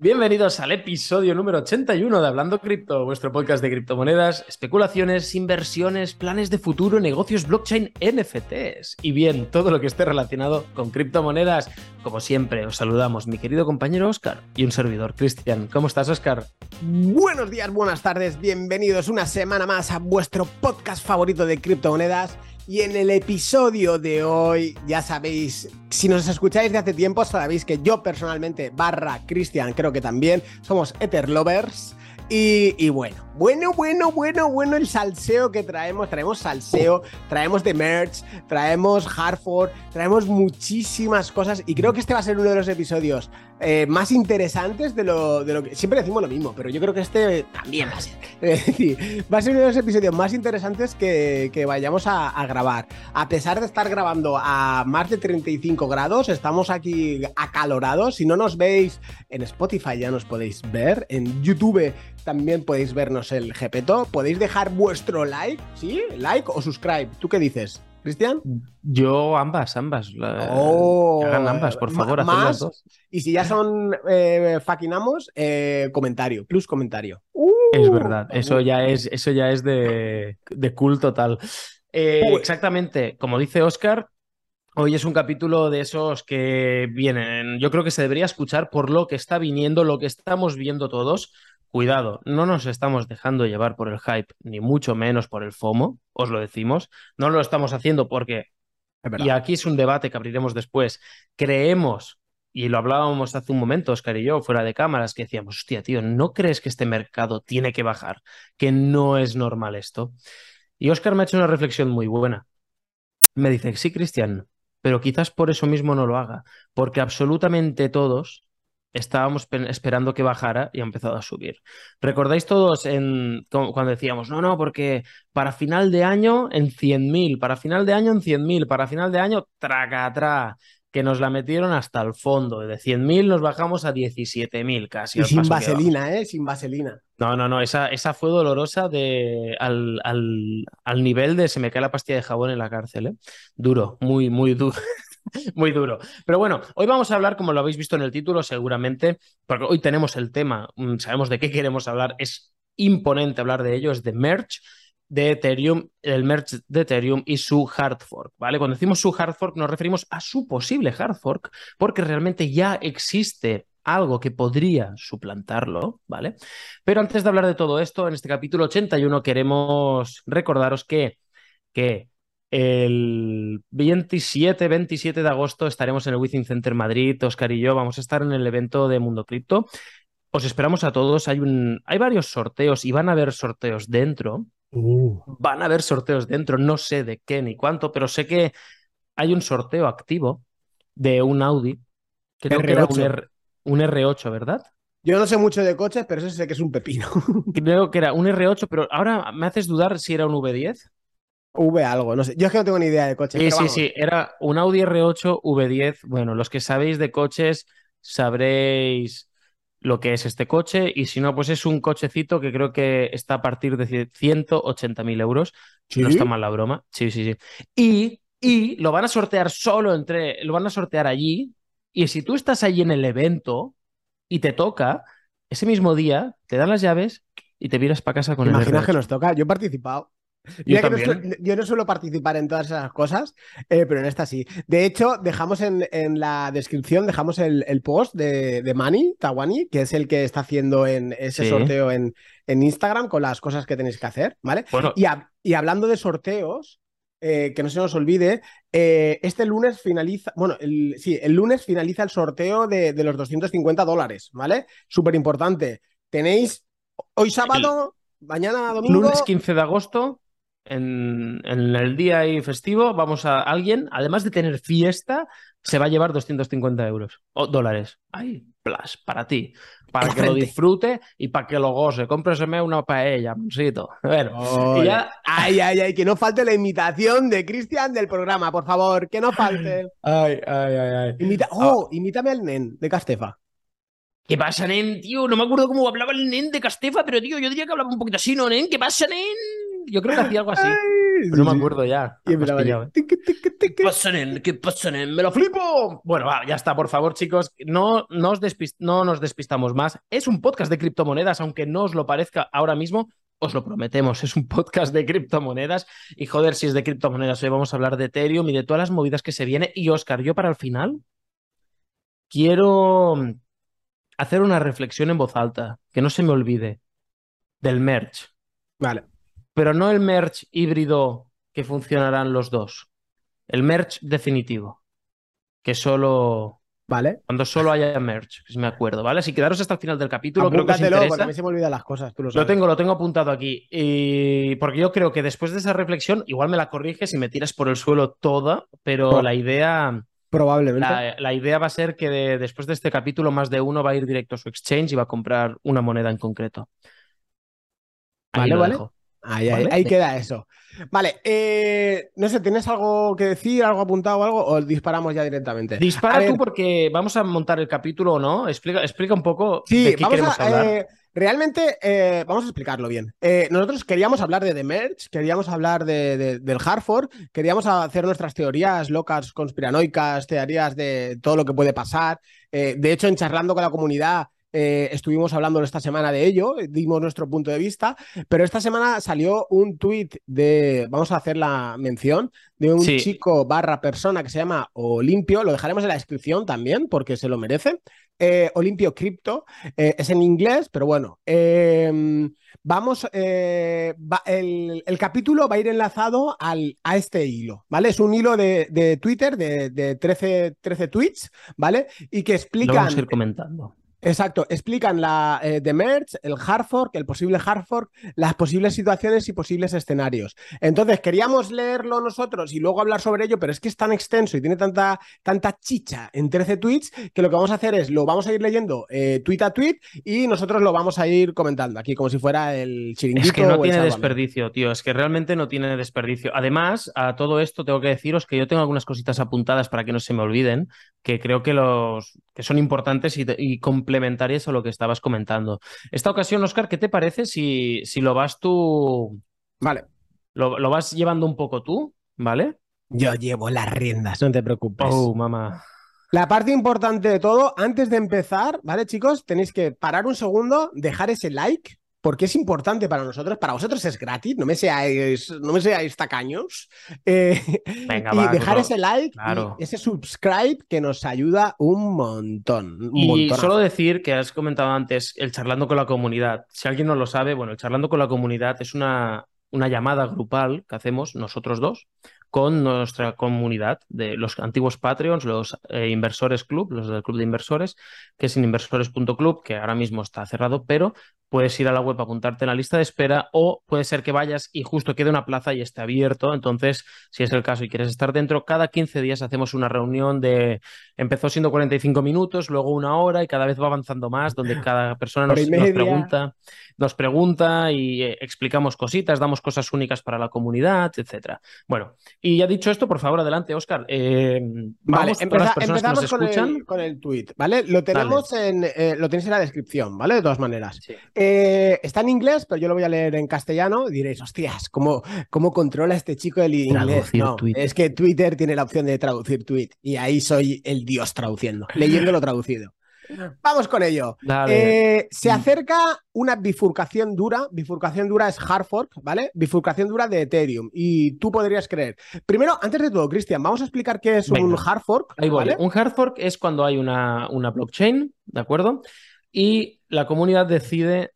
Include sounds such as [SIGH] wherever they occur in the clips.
Bienvenidos al episodio número 81 de Hablando Cripto, vuestro podcast de criptomonedas, especulaciones, inversiones, planes de futuro, negocios blockchain, NFTs y bien, todo lo que esté relacionado con criptomonedas. Como siempre, os saludamos mi querido compañero Oscar y un servidor Cristian. ¿Cómo estás, Oscar? Buenos días, buenas tardes, bienvenidos una semana más a vuestro podcast favorito de criptomonedas. Y en el episodio de hoy, ya sabéis, si nos escucháis de hace tiempo, sabéis que yo personalmente, barra Cristian, creo que también, somos Ether Lovers. Y, y, bueno, bueno, bueno, bueno, bueno el salseo que traemos. Traemos salseo, traemos de merch, traemos Hartford, traemos muchísimas cosas. Y creo que este va a ser uno de los episodios eh, más interesantes de lo, de lo que. Siempre decimos lo mismo, pero yo creo que este también va a ser. [LAUGHS] Es decir, va a ser uno de los episodios más interesantes que, que vayamos a, a, grabar. A pesar de estar grabando a más de 35 grados, estamos aquí acalorados. Si no nos veis en Spotify, ya nos podéis ver. En YouTube también podéis vernos el GPTO. Podéis dejar vuestro like, ¿sí? Like o subscribe. ¿Tú qué dices? ¿Cristian? Yo ambas, ambas. Oh, hagan ambas, por favor, más, las dos. Y si ya son eh, fucking amos, eh, comentario, plus comentario. Uh, es verdad, eso ya es, eso ya es de, de cool total. Eh, exactamente, como dice Oscar, Hoy es un capítulo de esos que vienen. Yo creo que se debería escuchar por lo que está viniendo, lo que estamos viendo todos. Cuidado, no nos estamos dejando llevar por el hype, ni mucho menos por el FOMO, os lo decimos. No lo estamos haciendo porque, y aquí es un debate que abriremos después, creemos, y lo hablábamos hace un momento, Oscar y yo, fuera de cámaras, que decíamos, hostia, tío, ¿no crees que este mercado tiene que bajar? Que no es normal esto. Y Oscar me ha hecho una reflexión muy buena. Me dice, sí, Cristian, pero quizás por eso mismo no lo haga, porque absolutamente todos estábamos esperando que bajara y ha empezado a subir. ¿Recordáis todos en, cuando decíamos, no, no, porque para final de año en 100.000, para final de año en 100.000, para final de año tracatrá, que nos la metieron hasta el fondo. De 100.000 nos bajamos a 17.000 casi. Y sin vaselina, ¿eh? Sin vaselina. No, no, no, esa, esa fue dolorosa de, al, al, al, nivel de se me cae la pastilla de jabón en la cárcel, ¿eh? Duro, muy, muy duro. [LAUGHS] [LAUGHS] muy duro. Pero bueno, hoy vamos a hablar, como lo habéis visto en el título, seguramente, porque hoy tenemos el tema, mm, sabemos de qué queremos hablar, es imponente hablar de ello, es de merch de Ethereum, el merge de Ethereum y su hard fork, ¿vale? Cuando decimos su hard fork nos referimos a su posible hard fork porque realmente ya existe algo que podría suplantarlo, ¿vale? Pero antes de hablar de todo esto, en este capítulo 81 queremos recordaros que, que el 27, 27 de agosto estaremos en el Within Center Madrid, Oscar y yo vamos a estar en el evento de Mundo Cripto. Os esperamos a todos, hay, un, hay varios sorteos y van a haber sorteos dentro, Uh. Van a haber sorteos dentro, no sé de qué ni cuánto, pero sé que hay un sorteo activo de un Audi. Creo que era un, R, 8 ¿verdad? Yo no sé mucho de coches, pero eso sé que es un pepino. Creo que era un R8, pero ahora me haces dudar si era un V10. V algo, no sé. Yo es que no tengo ni idea de coches. Sí, sí, sí. Era un Audi R8 V10. Bueno, los que sabéis de coches sabréis lo que es este coche y si no, pues es un cochecito que creo que está a partir de 180.000 euros. No está mal la broma. Sí, sí, sí. Y, y lo van a sortear solo entre, lo van a sortear allí y si tú estás allí en el evento y te toca, ese mismo día te dan las llaves y te miras para casa con el Imaginas que nos toca? Yo he participado. Yo, no suelo, yo, no suelo, participar en todas esas cosas, eh, pero en esta sí. De hecho, dejamos en, en la descripción, dejamos el, el post de, de, Mani Tawani, que es el que está haciendo en ese sí. sorteo en, en, Instagram con las cosas que tenéis que hacer, ¿vale? Bueno. Y, a, y hablando de sorteos, eh, que no se nos olvide, eh, este lunes finaliza, bueno, el, sí, el lunes finaliza el sorteo de, de los 250 dólares, ¿vale? Súper importante. Tenéis hoy sábado, el... mañana domingo. Lunes 15 de agosto en, en, el día ahí festivo, vamos a alguien, además de tener fiesta, se va a llevar 250 euros o dólares. Ay, plus, para ti. Para que lo disfrute y para que lo goce. Cómpreseme una paella, moncito. Bueno, oh, ya... Ay, ay, ay, que no falte la imitación de Cristian del programa, por favor, que no falte. Ay, ay, ay, ay. Imita... Oh, oh, imítame al nen de Castefa. ¿Qué pasa, nen, tío? No me acuerdo cómo hablaba el nen de Castefa, pero tío, yo diría que hablaba un poquito así, ¿no, nen? ¿Qué pasa, nen? Yo creo que hacía algo así. no me acuerdo ya. Y empezaba ¿eh? ¿Qué pasa, ¿Qué pasa, ¡Me lo flipo! Bueno, va, ya está, por favor, chicos. No, nos no nos despistamos más. Es un podcast de criptomonedas, aunque no os lo parezca ahora mismo. Os lo prometemos, es un podcast de criptomonedas. Y joder, si es de criptomonedas, hoy vamos a hablar de Ethereum y de todas las movidas que se vienen. Y Oscar, yo para el final quiero hacer una reflexión en voz alta, que no se me olvide, del merch. Vale. Pero no el merch híbrido que funcionarán los dos. El merch definitivo. Que solo Vale. Cuando solo haya merch, si me acuerdo, ¿vale? Si quedaros hasta el final del capítulo, creo que porque a mí se me olvidan las cosas, tú lo sabes. Lo tengo, lo tengo apuntado aquí. Y porque yo creo que después de esa reflexión, igual me la corriges y me tiras por el suelo toda, pero la idea. Probablemente. La, idea va a ser que después de este capítulo, más de uno va a ir directo a su exchange y va a comprar una moneda en concreto. vale, vale. Ahí, queda eso. Vale, eh, no sé, ¿tienes algo que decir, algo apuntado o algo? ¿O disparamos ya directamente? Dispara tú porque vamos a montar el capítulo o no. Explica, explica un poco de qué queremos hablar. Eh, realmente, eh, vamos a explicarlo bien. nosotros queríamos hablar de The Merge, queríamos hablar de, del Hartford, queríamos hacer nuestras teorías locas, conspiranoicas, teorías de todo lo que puede pasar. de hecho, en charlando con la comunidad, eh, estuvimos hablando esta semana de ello, dimos nuestro punto de vista, pero esta semana salió un tuit de, vamos a hacer la mención, de un chico barra persona que se llama Olimpio, lo dejaremos en la descripción también porque se lo merece. Eh, Olimpio Crypto, eh, es en inglés, pero bueno, em, vamos, el, capítulo va a ir enlazado al, a este hilo, ¿vale? Es un hilo de, Twitter de, de 13, 13 tweets, ¿vale? Y que explican... vamos a ir comentando Exacto, explican la eh, de Merch, el hard fork, el posible hard fork, las posibles situaciones y posibles escenarios. Entonces, queríamos leerlo nosotros y luego hablar sobre ello, pero es que es tan extenso y tiene tanta, tanta chicha en 13 tweets que lo que vamos a hacer es lo vamos a ir leyendo eh, tweet a tweet y nosotros lo vamos a ir comentando aquí como si fuera el chiringuito. Es que no tiene desperdicio, tío, es que realmente no tiene desperdicio. Además, a todo esto tengo que deciros que yo tengo algunas cositas apuntadas para que no se me olviden, que creo que, los, que son importantes y, y complementarias a lo que estabas comentando. Esta ocasión, Oscar, ¿qué te parece si, si lo vas tú... Vale. Lo, vas llevando un poco tú, ¿vale? Yo llevo las riendas, no te preocupes. Oh, mamá. La parte importante de todo, antes de empezar, ¿vale, chicos? Tenéis que parar un segundo, dejar ese like, porque es importante para nosotros. Para vosotros es gratis, no me seáis, no me seáis tacaños. Eh, y dejar ese like y ese subscribe que nos ayuda un montón. y solo decir que has comentado antes el charlando con la comunidad. Si alguien no lo sabe, bueno, el charlando con la comunidad es una, una llamada grupal que hacemos nosotros dos con nuestra comunidad de los antiguos Patreons, los eh, inversores club, los del club de inversores, que es inversores.club, que ahora mismo está cerrado, pero puedes ir a la web, apuntarte en la lista de espera o puede ser que vayas y justo quede una plaza y esté abierto. Entonces, si es el caso y quieres estar dentro, cada 15 días hacemos una reunión de, empezó siendo 45 minutos, luego una hora y cada vez va avanzando más, donde cada persona nos, pregunta, nos pregunta y eh, explicamos cositas, damos cosas únicas para la comunidad, etcétera. Bueno, y ya dicho esto, por favor, adelante, Oscar. Eh, vale, empezamos con, el, con, el, tweet, ¿vale? Lo tenemos en, eh, lo tenéis en la descripción, ¿vale? De todas maneras. Eh, está en inglés, pero yo lo voy a leer en castellano. diréis, hostias, ¿cómo, cómo controla este chico el inglés? No, es que Twitter tiene la opción de traducir tweet y ahí soy el dios traduciendo, leyendo lo traducido. Vamos con ello. Eh, se acerca una bifurcación dura. Bifurcación dura es hard fork, ¿vale? Bifurcación dura de Ethereum. Y tú podrías creer. Primero, antes de todo, Cristian, vamos a explicar qué es un hard fork. Ahí Un hard fork es cuando hay una, una blockchain, ¿de acuerdo? Y la comunidad decide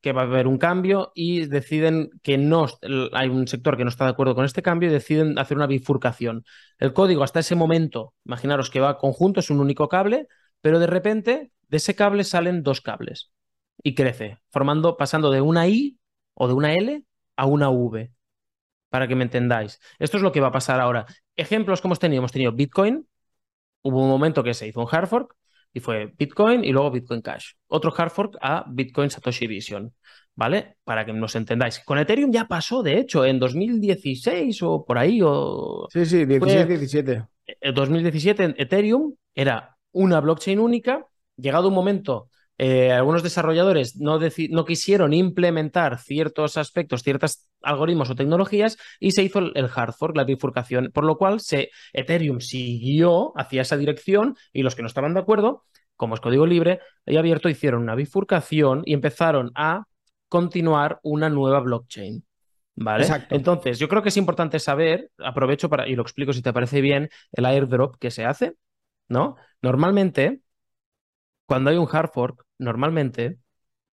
que va a haber un cambio y deciden que no hay un sector que no está de acuerdo con este cambio y deciden hacer una bifurcación. El código hasta ese momento, imaginaros que va conjunto, es un único cable, pero de repente de ese cable salen dos cables y crece, formando, pasando de una I o de una L a una V, para que me entendáis. Esto es lo que va a pasar ahora. Ejemplos como hemos tenido, hemos tenido Bitcoin, hubo un momento que se hizo un hard fork y fue Bitcoin y luego Bitcoin Cash. Otro hard fork a Bitcoin Satoshi Vision, ¿vale? Para que nos entendáis. Con Ethereum ya pasó, de hecho, en 2016 o por ahí. O... Sí, sí, 16, 17. En 2017 Ethereum era una blockchain única. Llegado un momento, eh, algunos desarrolladores no, no, quisieron implementar ciertos aspectos, ciertas algoritmos o tecnologías y se hizo el hard fork, la bifurcación, por lo cual se, Ethereum siguió hacia esa dirección y los que no estaban de acuerdo, como es código libre y abierto, hicieron una bifurcación y empezaron a continuar una nueva blockchain. ¿Vale? Entonces, yo creo que es importante saber, aprovecho para, y lo explico si te parece bien, el airdrop que se hace, ¿no? Normalmente, cuando hay un hard fork, normalmente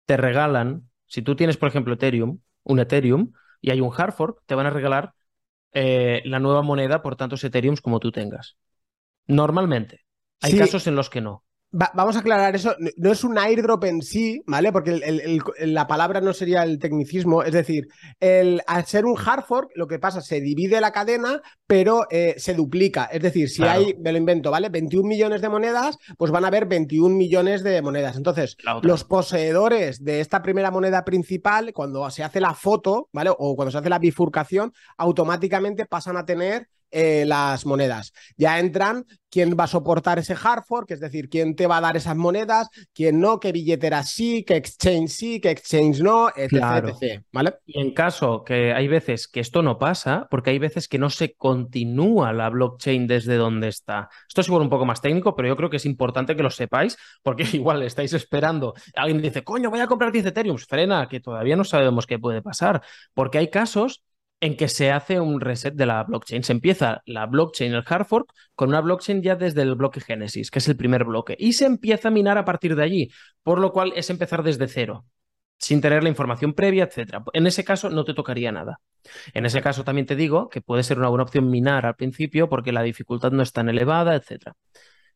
te regalan, si tú tienes, por ejemplo, Ethereum, un Ethereum, y hay un hard fork, te van a regalar eh, la nueva moneda por tantos Ethereums como tú tengas. Normalmente. Hay casos en los que no vamos a aclarar eso. No es un airdrop en sí, ¿vale? Porque la palabra no sería el tecnicismo. Es decir, el, al ser un hard fork, lo que pasa, se divide la cadena, pero eh, se duplica. Es decir, si hay, me lo invento, ¿vale? 21 millones de monedas, pues van a haber 21 millones de monedas. Entonces, los poseedores de esta primera moneda principal, cuando se hace la foto, ¿vale? O cuando se hace la bifurcación, automáticamente pasan a tener eh, las monedas. Ya entran quién va a soportar ese hard fork, es decir, quién te va a dar esas monedas, quién no, qué billetera sí, qué exchange sí, qué exchange no, etc, ¿vale? Y en caso que hay veces que esto no pasa, porque hay veces que no se continúa la blockchain desde donde está. Esto es igual un poco más técnico, pero yo creo que es importante que lo sepáis, porque [LAUGHS] igual estáis esperando. Alguien dice, coño, voy a comprar 10 Ethereum. Frena, que todavía no sabemos qué puede pasar, porque hay casos en que se hace un reset de la blockchain. Se empieza la blockchain, el hard fork, con una blockchain ya desde el bloque Génesis, que es el primer bloque, y se empieza a minar a partir de allí, por lo cual es empezar desde cero, sin tener la información previa, etc. En ese caso no te tocaría nada. En ese caso también te digo que puede ser una buena opción minar al principio porque la dificultad no es tan elevada, etc.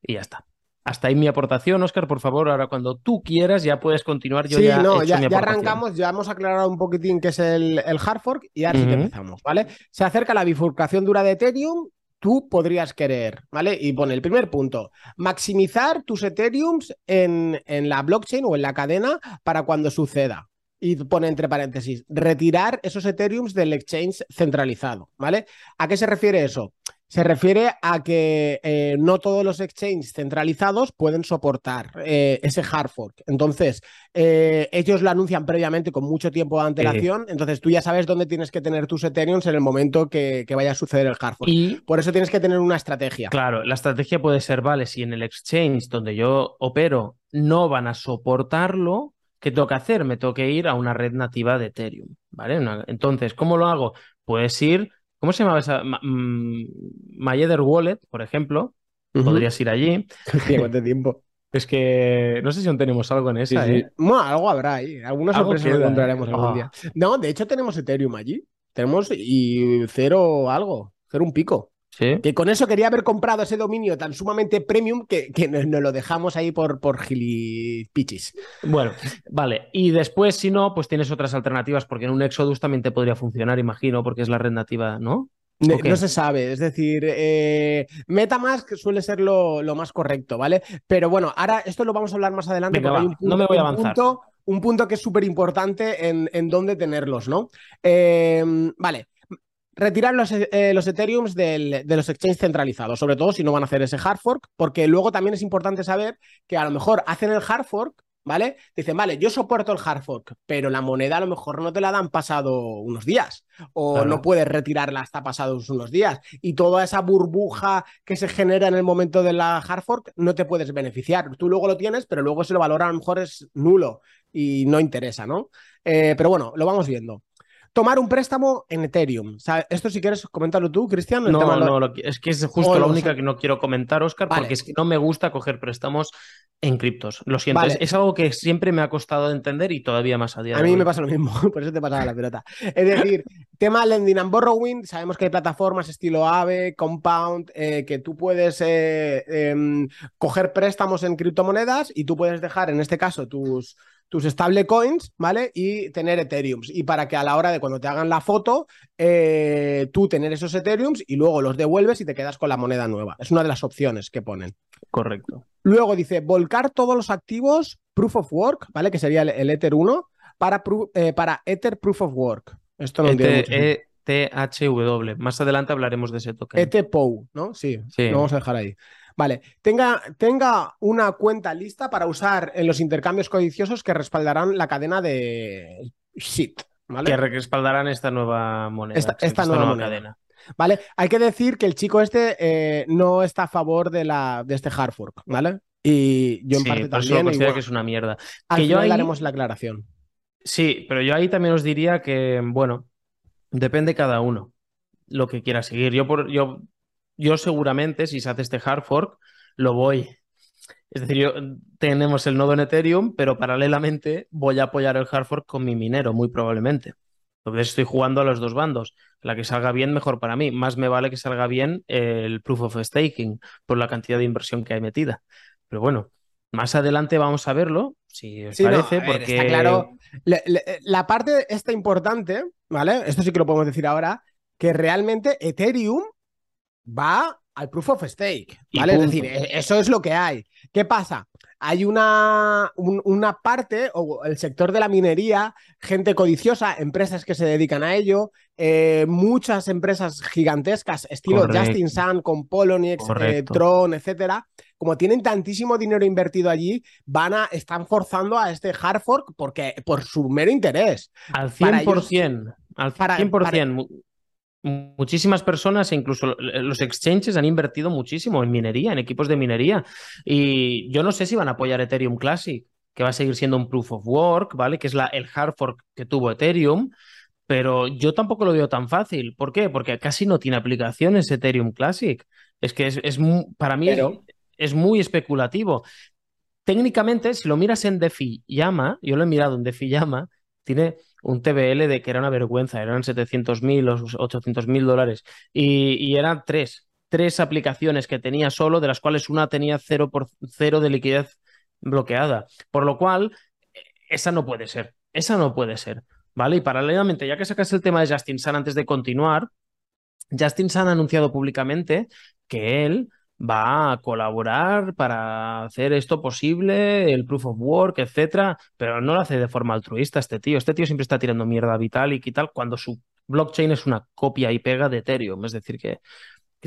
Y ya está. Hasta ahí mi aportación, Oscar, por favor, ahora cuando tú quieras ya puedes continuar. Yo sí, ya, no, ya, arrancamos, ya hemos aclarado un poquitín qué es el, el hard fork y ahora sí que empezamos, ¿vale? Se acerca la bifurcación dura de Ethereum, tú podrías querer, ¿vale? Y pone el primer punto, maximizar tus Ethereums en, en la blockchain o en la cadena para cuando suceda. Y pone entre paréntesis, retirar esos Ethereums del exchange centralizado, ¿vale? ¿A qué se refiere eso? Se refiere a que eh, no todos los exchanges centralizados pueden soportar eh, ese hard fork. Entonces, eh, ellos lo anuncian previamente con mucho tiempo de antelación. Entonces, tú ya sabes dónde tienes que tener tus Ethereum en el momento que, vaya a suceder el hard fork. Y por eso tienes que tener una estrategia. Claro, la estrategia puede ser, vale, si en el exchange donde yo opero no van a soportarlo, ¿qué tengo que hacer? Me tengo que ir a una red nativa de Ethereum. ¿Vale? Entonces, ¿cómo lo hago? Puedes ir ¿Cómo se llamaba esa? Mm, Myether Wallet, por ejemplo. Podrías ir allí. [LAUGHS] ¿Cuánto tiempo? Es que no sé si aún tenemos algo en esa. ¿eh? Bueno, algo habrá ahí. Algunas sorpresas encontraremos algún día. Ah. No, de hecho tenemos Ethereum allí. Tenemos y cero algo, cero un pico. Que con eso quería haber comprado ese dominio tan sumamente premium que, que nos, lo dejamos ahí por, por gilipichis. Bueno, vale. Y después, si no, pues tienes otras alternativas, porque en un Exodus también te podría funcionar, imagino, porque es la red nativa, ¿no? No, se sabe, es decir, eh, MetaMask suele ser lo, más correcto, ¿vale? Pero bueno, ahora esto lo vamos a hablar más adelante. porque hay un punto, no me voy a avanzar. Un punto, que es súper importante en, en, dónde tenerlos, ¿no? Eh, vale, retirar los, eh, los Ethereums de los exchanges centralizados, sobre todo si no van a hacer ese hard fork, porque luego también es importante saber que a lo mejor hacen el hard fork, ¿vale? Dicen, vale, yo soporto el hard fork, pero la moneda a lo mejor no te la dan pasado unos días, o no puedes retirarla hasta pasados unos días, y toda esa burbuja que se genera en el momento de la hard fork no te puedes beneficiar. Tú luego lo tienes, pero luego se lo valora a lo mejor es nulo y no interesa, ¿no? Eh, pero bueno, lo vamos viendo tomar un préstamo en Ethereum. esto si quieres comentarlo tú, Cristian. No, no, es que es justo la única que no quiero comentar, Oscar, porque es que no me gusta coger préstamos en criptos. Lo siento, es, algo que siempre me ha costado entender y todavía más a día A mí me pasa lo mismo, [LAUGHS] por eso te pasaba la pelota. Es decir, [LAUGHS] tema lending and borrowing, sabemos que hay plataformas estilo Aave, Compound, eh, que tú puedes eh, em, coger préstamos en criptomonedas y tú puedes dejar, en este caso, tus tus stablecoins, ¿vale? Y tener Ethereums. Y para que a la hora de cuando te hagan la foto, eh, tú tener esos Ethereums y luego los devuelves y te quedas con la moneda nueva. Es una de las opciones que ponen. Correcto. Luego dice, volcar todos los activos Proof of Work, ¿vale? Que sería el, Ether 1, para, eh, para Ether Proof of Work. Esto no entiendo ETHW. Más adelante hablaremos de ese token. ETPOW, ¿no? Sí, sí. Lo vamos a dejar ahí. Vale, tenga, tenga una cuenta lista para usar en los intercambios codiciosos que respaldarán la cadena de shit. Que respaldarán esta nueva moneda. Esta, nueva, cadena. ¿Vale? Hay que decir que el chico este eh, no está a favor de, la, de este hard fork, ¿vale? Y yo en parte también. considero que es una mierda. Al que yo ahí... haremos la aclaración. Sí, pero yo ahí también os diría que, bueno, depende cada uno lo que quiera seguir. Yo, por, yo, yo seguramente, si se hace este hard fork, lo voy. Es decir, yo, tenemos el nodo en Ethereum, pero paralelamente voy a apoyar el hard fork con mi minero, muy probablemente. Entonces estoy jugando a los dos bandos. La que salga bien, mejor para mí. Más me vale que salga bien el proof of staking por la cantidad de inversión que hay metida. Pero bueno, más adelante vamos a verlo, si os parece, porque. está claro. La, parte esta importante, ¿vale? Esto sí que lo podemos decir ahora, que realmente Ethereum va al proof of stake, ¿vale? Es decir, e, eso es lo que hay. ¿Qué pasa? Hay una, una parte, o el sector de la minería, gente codiciosa, empresas que se dedican a ello, eh, muchas empresas gigantescas, estilo Justin Sun con Poloniex, eh, Tron, etcétera, como tienen tantísimo dinero invertido allí, van a, están forzando a este hard fork porque, por su mero interés. Al 100%, al 100%. Muchísimas personas, e incluso los exchanges, han invertido muchísimo en minería, en equipos de minería. Y yo no sé si van a apoyar Ethereum Classic, que va a seguir siendo un proof of work, ¿vale? Que es la, el hard fork que tuvo Ethereum. Pero yo tampoco lo veo tan fácil. ¿Por qué? Porque casi no tiene aplicaciones Ethereum Classic. Es que es, es para mí es muy especulativo. Técnicamente, si lo miras en DeFi Llama, yo lo he mirado en DeFi Llama, tiene un TBL de que era una vergüenza, eran 700 mil o 800 mil dólares y, eran tres, tres aplicaciones que tenía solo, de las cuales una tenía cero por cero de liquidez bloqueada. Por lo cual, esa no puede ser, esa no puede ser. ¿Vale? Y paralelamente, ya que sacas el tema de Justin Sun antes de continuar, Justin Sun ha anunciado públicamente que él va a colaborar para hacer esto posible, el proof of work, etcétera, pero no lo hace de forma altruista este tío. Este tío siempre está tirando mierda a Vitalik y tal, cuando su blockchain es una copia y pega de Ethereum. Es decir, que.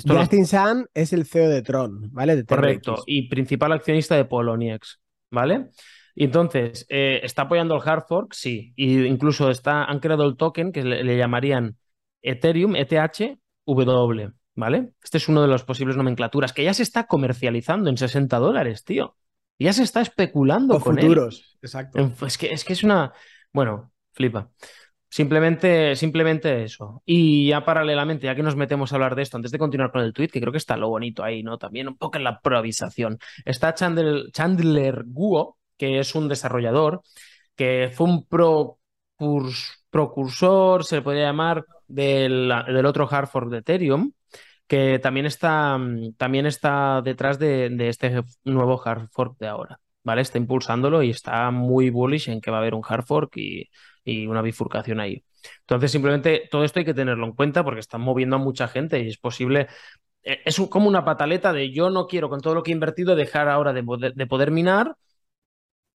Justin Sun es el CEO de Tron, ¿vale? Correcto, y principal accionista de Poloniex, ¿vale? Entonces, eh, ¿está apoyando el hard fork? Sí. Y incluso está, han creado el token que le, le llamarían Ethereum, ETHW. ¿Vale? Este es uno de los posibles nomenclaturas que ya se está comercializando en 60 dólares, tío. Ya se está especulando con futuros, exacto. Es que, es que es una. Bueno, flipa. Simplemente, simplemente eso. Y ya paralelamente, ya que nos metemos a hablar de esto, antes de continuar con el tweet, que creo que está lo bonito ahí, ¿no? También un poco en la provisación. Está Chandler, Chandler Guo, que es un desarrollador, que fue un procursor, se le podría llamar, del, del otro hard fork de Ethereum, que también está, también está detrás de, este nuevo hard fork de ahora, ¿vale? Está impulsándolo y está muy bullish en que va a haber un hard fork y, una bifurcación ahí. Entonces, simplemente todo esto hay que tenerlo en cuenta porque están moviendo a mucha gente y es posible. Eh, es como una pataleta de yo no quiero con todo lo que he invertido dejar ahora de de poder minar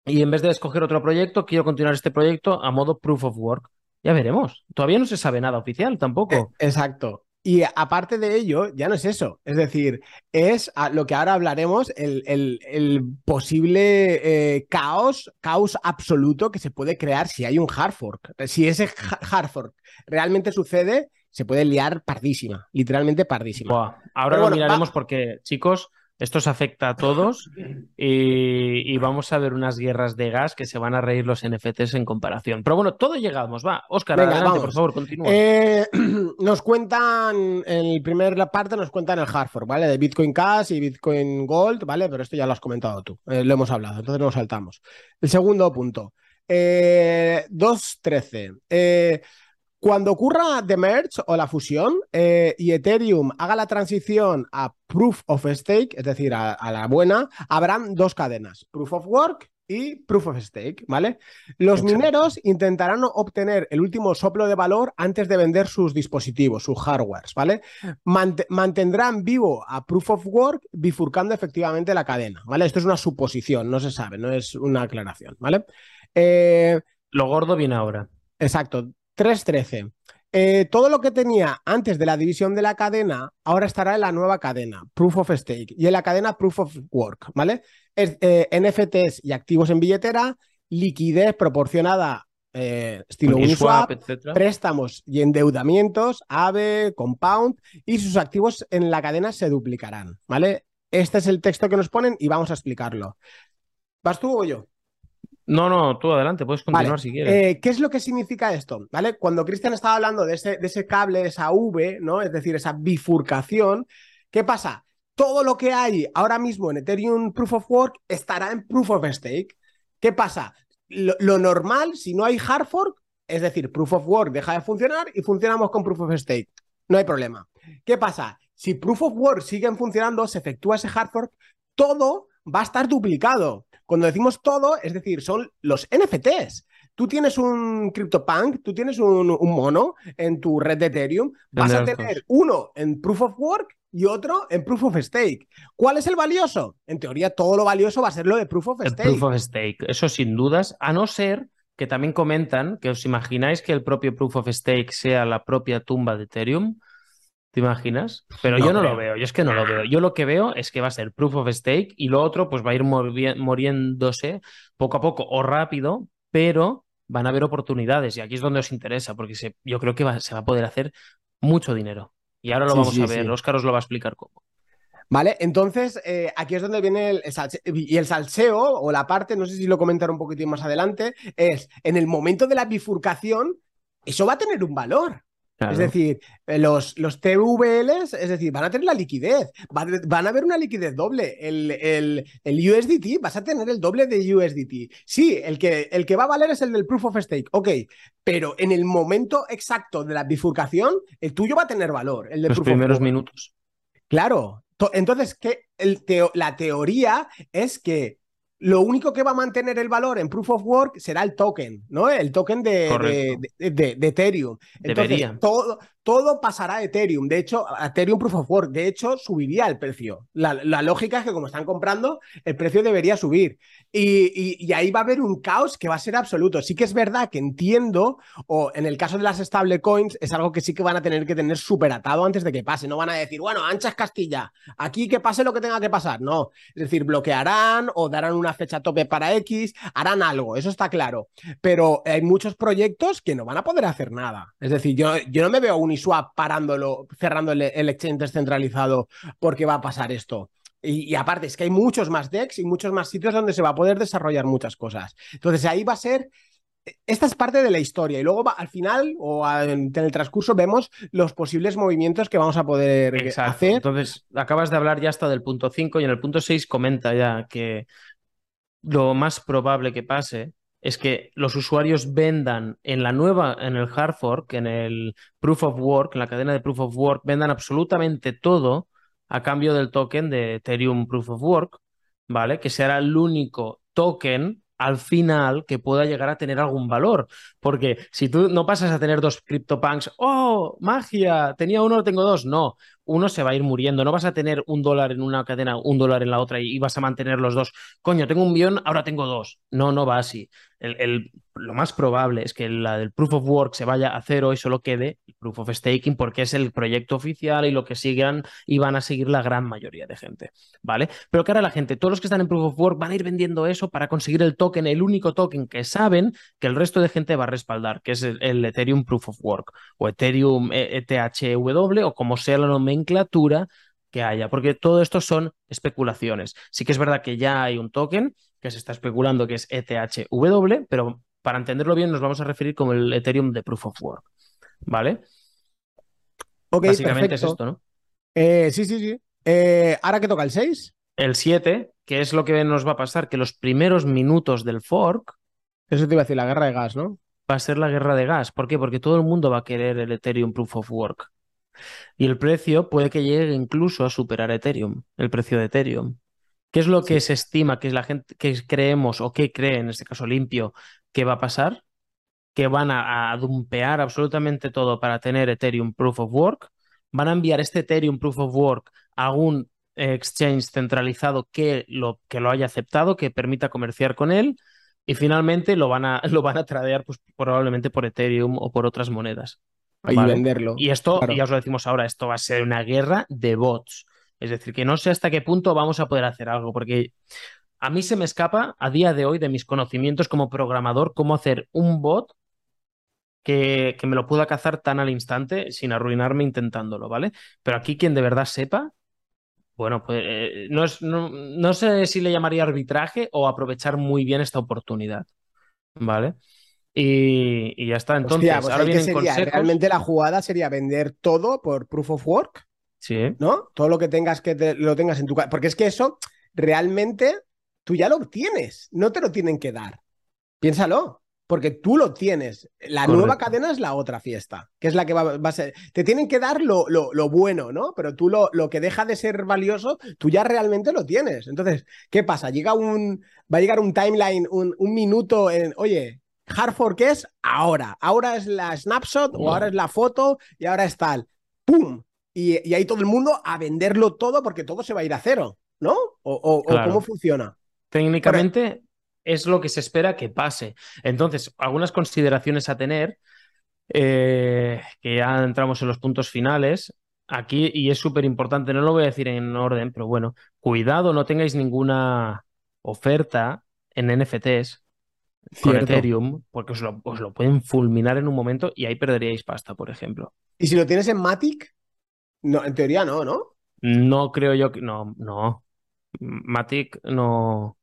y en vez de escoger otro proyecto, quiero continuar este proyecto a modo proof of work. Ya veremos. Todavía no se sabe nada oficial tampoco. Eh, exacto. Y aparte de ello, ya no es eso. Es decir, es lo que ahora hablaremos, el, posible eh, caos, caos absoluto que se puede crear si hay un hard fork. Si ese hard fork realmente sucede, se puede liar pardísima, literalmente pardísima. ahora lo miraremos porque, chicos, esto se afecta a todos y, vamos a ver unas guerras de gas que se van a reír los NFTs en comparación. Pero bueno, todo llegamos, va. Oscar, adelante, por favor, continúa. Eh, [CLEARS THROAT] nos cuentan, en la primera parte nos cuentan el hard ¿vale? De Bitcoin Cash y Bitcoin Gold, ¿vale? Pero esto ya lo has comentado tú, eh, lo hemos hablado, entonces nos saltamos. El segundo punto. Eh, 2.13. Cuando ocurra The Merge o la fusión eh, y Ethereum haga la transición a Proof of Stake, es decir, a, la buena, habrán dos cadenas, Proof of Work y Proof of Stake, ¿vale? Los mineros intentarán obtener el último soplo de valor antes de vender sus dispositivos, sus hardwares, ¿vale? mantendrán vivo a Proof of Work bifurcando efectivamente la cadena, ¿vale? Esto es una suposición, no se sabe, no es una aclaración, ¿vale? Eh, Lo gordo viene ahora. Exacto. 3.13. Eh, todo lo que tenía antes de la división de la cadena, ahora estará en la nueva cadena, Proof of Stake, y en la cadena Proof of Work, ¿vale? Es, eh, NFTs y activos en billetera, liquidez proporcionada eh, estilo Uniswap, préstamos y endeudamientos, AVE, Compound y sus activos en la cadena se duplicarán, ¿vale? Este es el texto que nos ponen y vamos a explicarlo. ¿Vas tú o yo? No, no, tú adelante, puedes continuar si quieres. Eh, ¿Qué es lo que significa esto? ¿Vale? Cuando Cristian estaba hablando de ese, de ese cable, esa V, ¿no? Es decir, esa bifurcación, ¿qué pasa? Todo lo que hay ahora mismo en Ethereum Proof of Work estará en Proof of Stake. ¿Qué pasa? lo, normal, si no hay hard fork, es decir, proof of work deja de funcionar y funcionamos con proof of stake. No hay problema. ¿Qué pasa? Si proof of work siguen funcionando, se efectúa ese hard fork, todo va a estar duplicado. Cuando decimos todo, es decir, son los NFTs. Tú tienes un CryptoPunk, tú tienes un, un mono en tu red de Ethereum, vas a tener uno en Proof of Work y otro en Proof of Stake. ¿Cuál es el valioso? En teoría, todo lo valioso va a ser lo de Proof of Stake. Proof of Stake, eso sin dudas, a no ser que también comentan que os imagináis que el propio Proof of Stake sea la propia tumba de Ethereum. ¿Te imaginas? Pero yo no lo veo, yo es que no lo veo. Yo lo que veo es que va a ser Proof of Stake y lo otro pues va a ir muriéndose poco a poco o rápido, pero van a haber oportunidades y aquí es donde os interesa porque yo creo que se va a poder hacer mucho dinero. Y ahora lo vamos a ver, Óscar os lo va a explicar cómo. Vale, entonces eh, aquí es donde viene el, salseo. Y el salseo, o la parte, no sé si lo comentaré un poquitín más adelante, es en el momento de la bifurcación, eso va a tener un valor. Es decir, eh, los, los TVLs, es decir, van a tener la liquidez, van, a haber una liquidez doble. El, el, el, USDT, vas a tener el doble de USDT. Sí, el que, el que va a valer es el del Proof of Stake, ok, pero en el momento exacto de la bifurcación, el tuyo va a tener valor. El de los primeros minutos. Claro. Entonces, ¿qué? El la teoría es que lo único que va a mantener el valor en Proof of Work será el token, ¿no? El token de, de, de, Ethereum. Entonces, todo, todo pasará a Ethereum. De hecho, Ethereum Proof of Work, de hecho, subiría el precio. La, lógica es que como están comprando, el precio debería subir. Y, ahí va a haber un caos que va a ser absoluto. Sí que es verdad que entiendo, o en el caso de las stablecoins, es algo que sí que van a tener que tener súper atado antes de que pase. No van a decir, bueno, anchas Castilla, aquí que pase lo que tenga que pasar. No. Es decir, bloquearán o darán una fecha tope para X, harán algo, eso está claro. Pero hay muchos proyectos que no van a poder hacer nada. Es decir, yo, yo no me veo un Uniswap parándolo, cerrando el, exchange descentralizado porque va a pasar esto. Y, aparte es que hay muchos más decks y muchos más sitios donde se va a poder desarrollar muchas cosas. Entonces ahí va a ser esta es parte de la historia y luego al final o en, el transcurso vemos los posibles movimientos que vamos a poder hacer. Entonces, acabas de hablar ya hasta del punto 5 y en el punto 6 comenta ya que lo más probable que pase es que los usuarios vendan en la nueva, en el hard fork, en el proof of work, en la cadena de proof of work, vendan absolutamente todo a cambio del token de Ethereum proof of work, ¿vale? Que será el único token al final que pueda llegar a tener algún valor. Porque si tú no pasas a tener dos CryptoPunks, ¡oh, magia! Tenía uno, tengo dos. No, uno se va a ir muriendo. No vas a tener un dólar en una cadena, un dólar en la otra y vas a mantener los dos. Coño, tengo un millón, ahora tengo dos. No, no va así. El, lo más probable es que la del proof of work se vaya a cero y solo quede proof of staking porque es el proyecto oficial y lo que sigan y van a seguir la gran mayoría de gente, ¿vale? Pero que ahora la gente, todos los que están en proof of work van a ir vendiendo eso para conseguir el token, el único token que saben que el resto de gente va a respaldar, que es el, Ethereum proof of work o Ethereum ETHW o como sea la nomenclatura que haya, porque todo esto son especulaciones. Sí que es verdad que ya hay un token que se está especulando que es ETHW, pero para entenderlo bien nos vamos a referir como el Ethereum de Proof of Work. ¿Vale? Ok, Básicamente es esto, ¿no? Eh, sí, sí, sí. Eh, ¿Ahora que toca el 6? El 7, que es lo que nos va a pasar, que los primeros minutos del fork. Eso te iba a decir, la guerra de gas, ¿no? Va a ser la guerra de gas. ¿Por qué? Porque todo el mundo va a querer el Ethereum Proof of Work. Y el precio puede que llegue incluso a superar Ethereum, el precio de Ethereum. ¿Qué es lo que se estima, que es la gente que creemos o que cree, en este caso limpio, que va a pasar? Que van a, dumpear absolutamente todo para tener Ethereum Proof of Work. Van a enviar este Ethereum Proof of Work a un exchange centralizado que lo, que lo haya aceptado, que permita comerciar con él. Y finalmente lo van a, [LAUGHS] lo van a tradear pues, probablemente por Ethereum o por otras monedas. Y venderlo. Y esto, ya os lo decimos ahora, esto va a ser una guerra de bots. Es decir, que no sé hasta qué punto vamos a poder hacer algo, porque a mí se me escapa a día de hoy de mis conocimientos como programador cómo hacer un bot que, me lo pueda cazar tan al instante sin arruinarme intentándolo, ¿vale? Pero aquí quien de verdad sepa, bueno, pues eh, no, es, no, sé si le llamaría arbitraje o aprovechar muy bien esta oportunidad, ¿vale? Y, ya está. Entonces, pues ahora vienen consejos. Realmente la jugada sería vender todo por proof of work. Sí. ¿No? Todo lo que tengas que lo tengas en tu casa. Porque es que eso realmente tú ya lo obtienes. No te lo tienen que dar. Piénsalo porque tú lo tienes. La nueva cadena es la otra fiesta, que es la que va, a ser. Te tienen que dar lo, lo, bueno, ¿no? Pero tú lo, lo, que deja de ser valioso, tú ya realmente lo tienes. Entonces, ¿qué pasa? Llega un, va a llegar un timeline, un, un minuto en, oye, Hard ¿qué es ahora. Ahora es la snapshot o ahora es la foto y ahora es tal. ¡Pum! Y, y ahí todo el mundo a venderlo todo porque todo se va a ir a cero, ¿no? ¿O, o cómo funciona? Técnicamente, es lo que se espera que pase. Entonces, algunas consideraciones a tener, eh, que ya entramos en los puntos finales. Aquí, y es súper importante, no lo voy a decir en orden, pero bueno, cuidado, no tengáis ninguna oferta en NFTs con Ethereum, porque os lo, os lo, pueden fulminar en un momento y ahí perderíais pasta, por ejemplo. ¿Y si lo tienes en Matic? No, en teoría no, ¿no? No creo yo que. No, no. Matic no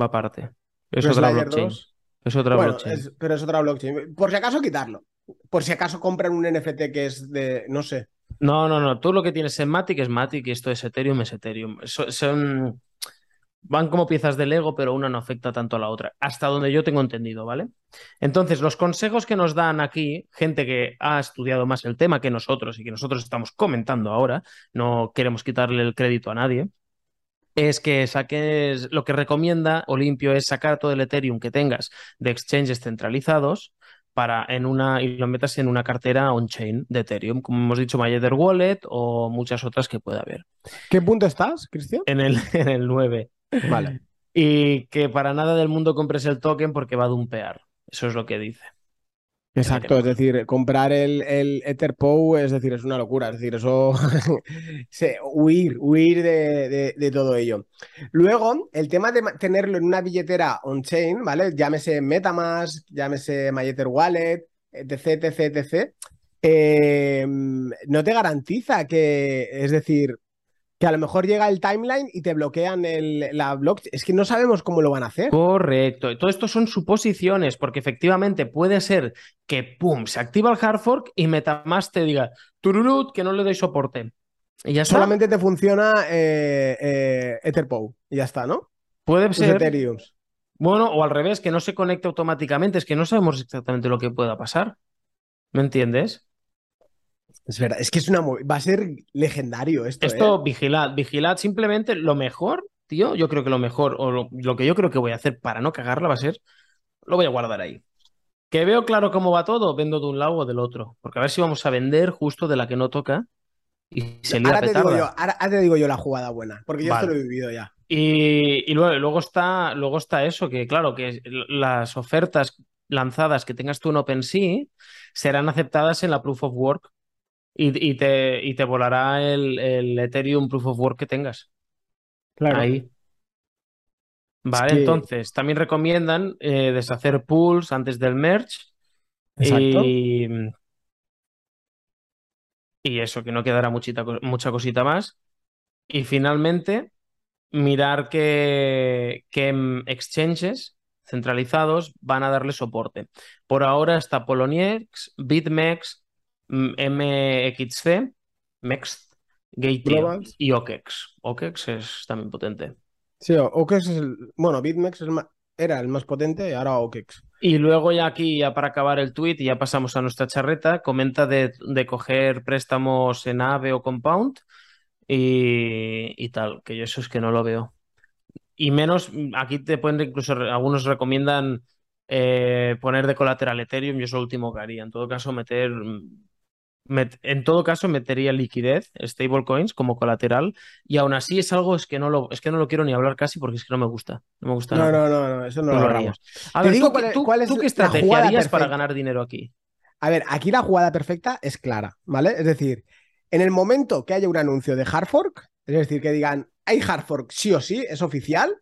va aparte. Es otra blockchain. Es otra blockchain. pero es otra blockchain. Por si acaso quitarlo. Por si acaso compran un NFT que es de, no sé. No, no, no. Tú lo que tienes en Matic es Matic y esto es Ethereum, es Ethereum. son... Van como piezas de Lego, pero una no afecta tanto a la otra. Hasta donde yo tengo entendido, ¿vale? Entonces, los consejos que nos dan aquí, gente que ha estudiado más el tema que nosotros y que nosotros estamos comentando ahora, no queremos quitarle el crédito a nadie, es que saques, lo que recomienda Olimpio es sacar todo el Ethereum que tengas de exchanges centralizados para en una y lo metas en una cartera on-chain de Ethereum, como hemos dicho, MyEther Wallet o muchas otras que pueda haber. ¿Qué punto estás, Cristian? En el, [LAUGHS] en el 9. Vale. Y que para nada del mundo compres el token porque va a dumpear. Eso es lo que dice. Exacto, es decir, comprar el, el EtherPow es decir, es una locura, es decir, eso, [LAUGHS] huir, huir de, todo ello. Luego, el tema de tenerlo en una billetera on-chain, ¿vale? Llámese Metamask, llámese MyEtherWallet, etc, etc, etc, eh, no te garantiza que, es decir, que a lo mejor llega el timeline y te bloquean la blockchain. Es que no sabemos cómo lo van a hacer. Correcto. Todo esto son suposiciones, porque efectivamente puede ser que, pum, se activa el hard fork y Metamask te diga, tururut, que no le doy soporte. Y ya Solamente te funciona eh, eh, Etherpow y ya está, ¿no? Puede ser. Ethereum. Bueno, o al revés, que no se conecte automáticamente. Es que no sabemos exactamente lo que pueda pasar. ¿Me entiendes? Es verdad, es que es una va a ser legendario esto. Esto, ¿eh? vigilad, vigilad simplemente lo mejor, tío. Yo creo que lo mejor, o lo, que yo creo que voy a hacer para no cagarla va a ser, lo voy a guardar ahí. Que veo claro cómo va todo, vendo de un lado o del otro. Porque a ver si vamos a vender justo de la que no toca. Y se ahora, te digo yo, ahora, te digo yo la jugada buena, porque yo esto lo he vivido ya. Y, luego, luego, está, luego está eso, que claro, que las ofertas lanzadas que tengas tú en OpenSea serán aceptadas en la Proof of Work y, te, y te volará el, el, Ethereum Proof of Work que tengas. Claro. Ahí. Vale, entonces también recomiendan eh, deshacer pools antes del merge. Exacto. Y, y eso, que no quedará muchita, mucha cosita más. Y finalmente, mirar que, que exchanges centralizados van a darle soporte. Por ahora está Poloniex, BitMEX, MXC, MEXT, Gate y OKEX. OKEX es también potente. Sí, OKEX es el. Bueno, BitMEX era el más potente y ahora OKEX. Y luego ya aquí, ya para acabar el tweet, y ya pasamos a nuestra charreta, comenta de, coger préstamos en AVE o Compound y, tal, que yo eso es que no lo veo. Y menos, aquí te pueden incluso, algunos recomiendan eh, poner de colateral Ethereum, yo es lo último que haría. En todo caso, meter en todo caso, metería liquidez, stablecoins, como colateral, y aún así es algo es que no lo, es que no lo quiero ni hablar casi porque es que no me gusta. No me gusta no, No, no, no, eso no, lo, haríamos. A ver, digo ¿tú, cuál, qué estrategia harías para ganar dinero aquí? A ver, aquí la jugada perfecta es clara, ¿vale? Es decir, en el momento que haya un anuncio de hard fork, es decir, que digan, hay hard fork sí o sí, es oficial,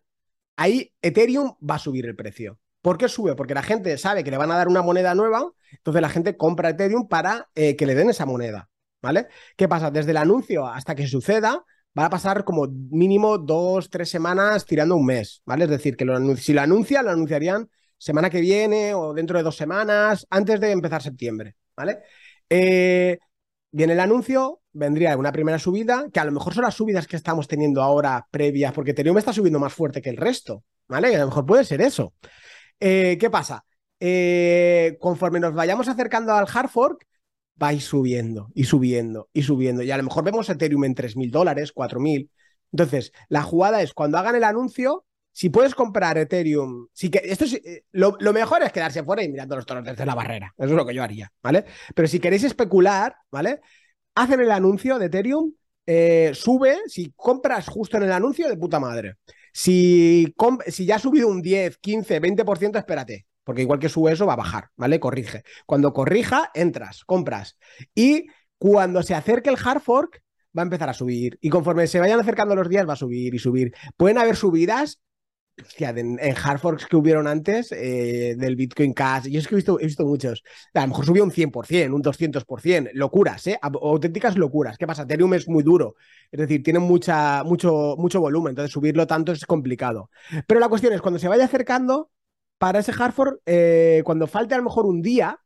ahí Ethereum va a subir el precio. ¿Por qué sube? Porque la gente sabe que le van a dar una moneda nueva, entonces la gente compra Ethereum para eh, que le den esa moneda, ¿vale? ¿Qué pasa? Desde el anuncio hasta que suceda, va a pasar como mínimo dos, tres semanas tirando un mes, ¿vale? Es decir, que si lo anuncia, lo anunciarían semana que viene o dentro de dos semanas, antes de empezar septiembre, ¿vale? Eh, viene el anuncio, vendría una primera subida, que a lo mejor son las subidas que estamos teniendo ahora previas, porque Ethereum está subiendo más fuerte que el resto, ¿vale? a lo mejor puede ser eso. Eh, ¿Qué pasa? Eh, conforme nos vayamos acercando al hard fork, vais subiendo y subiendo y subiendo. Y a lo mejor vemos Ethereum en 3.000 dólares, 4.000. Entonces, la jugada es cuando hagan el anuncio, si puedes comprar Ethereum, si que, esto es, eh, lo, mejor es quedarse fuera y mirando los toros desde la barrera. Eso es lo que yo haría, ¿vale? Pero si queréis especular, ¿vale? Hacen el anuncio de Ethereum, sube, si compras justo en el anuncio, de puta madre. Si, si ya ha subido un 10, 15, 20%, espérate, porque igual que sube eso va a bajar, ¿vale? Corrige. Cuando corrija, entras, compras. Y cuando se acerque el hard fork, va a empezar a subir. Y conforme se vayan acercando los días, va a subir y subir. Pueden haber subidas hostia, en, en hard que hubieron antes eh, del Bitcoin Cash, yo es que he visto, muchos. A lo mejor subió un 100%, un 200%. Locuras, ¿eh? Auténticas locuras. ¿Qué pasa? Ethereum es muy duro. Es decir, tiene mucha, mucho, mucho volumen, entonces subirlo tanto es complicado. Pero la cuestión es, cuando se vaya acercando, para ese hard eh, cuando falte a lo mejor un día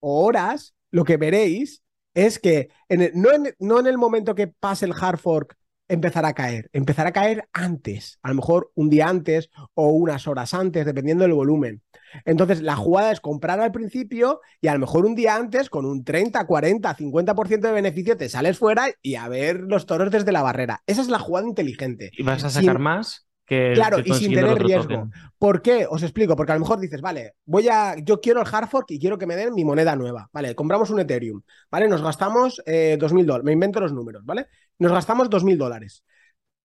o horas, lo que veréis es que no en el momento que pase el hard fork empezar a caer. Empezar a caer antes, a lo mejor un día antes o unas horas antes, dependiendo del volumen. Entonces, la jugada es comprar al principio y a lo mejor un día antes, con un 30, 40, 50% de beneficio, te sales fuera y a ver los toros desde la barrera. Esa es la jugada inteligente. ¿Y vas a sacar más? claro, y sin tener riesgo. ¿Por qué? Os explico, porque a lo mejor dices, vale, voy a, yo quiero el hard fork y quiero que me den mi moneda nueva. Vale, compramos un Ethereum, ¿vale? Nos gastamos eh, 2.000 dólares, me invento los números, ¿vale? Nos gastamos 2.000 dólares.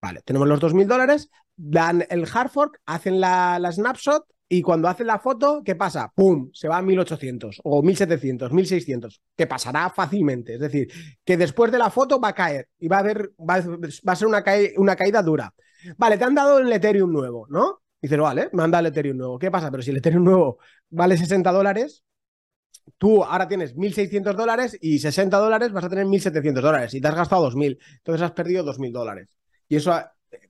Vale, tenemos los 2.000 dólares, dan el hard fork, hacen la, la snapshot y cuando hacen la foto, ¿qué pasa? ¡Pum! Se va a 1800 o 1700, 1600, que pasará fácilmente. Es decir, que después de la foto va a caer y va a, haber, va, a ser una, una caída dura. Vale, te han dado el Ethereum nuevo, ¿no? Dices, vale, me han dado el Ethereum nuevo. ¿Qué pasa? Pero si el Ethereum nuevo vale 60 dólares, tú ahora tienes 1.600 dólares y 60 dólares vas a tener 1.700 dólares y te has gastado 2.000. Entonces has perdido 2.000 dólares. Y eso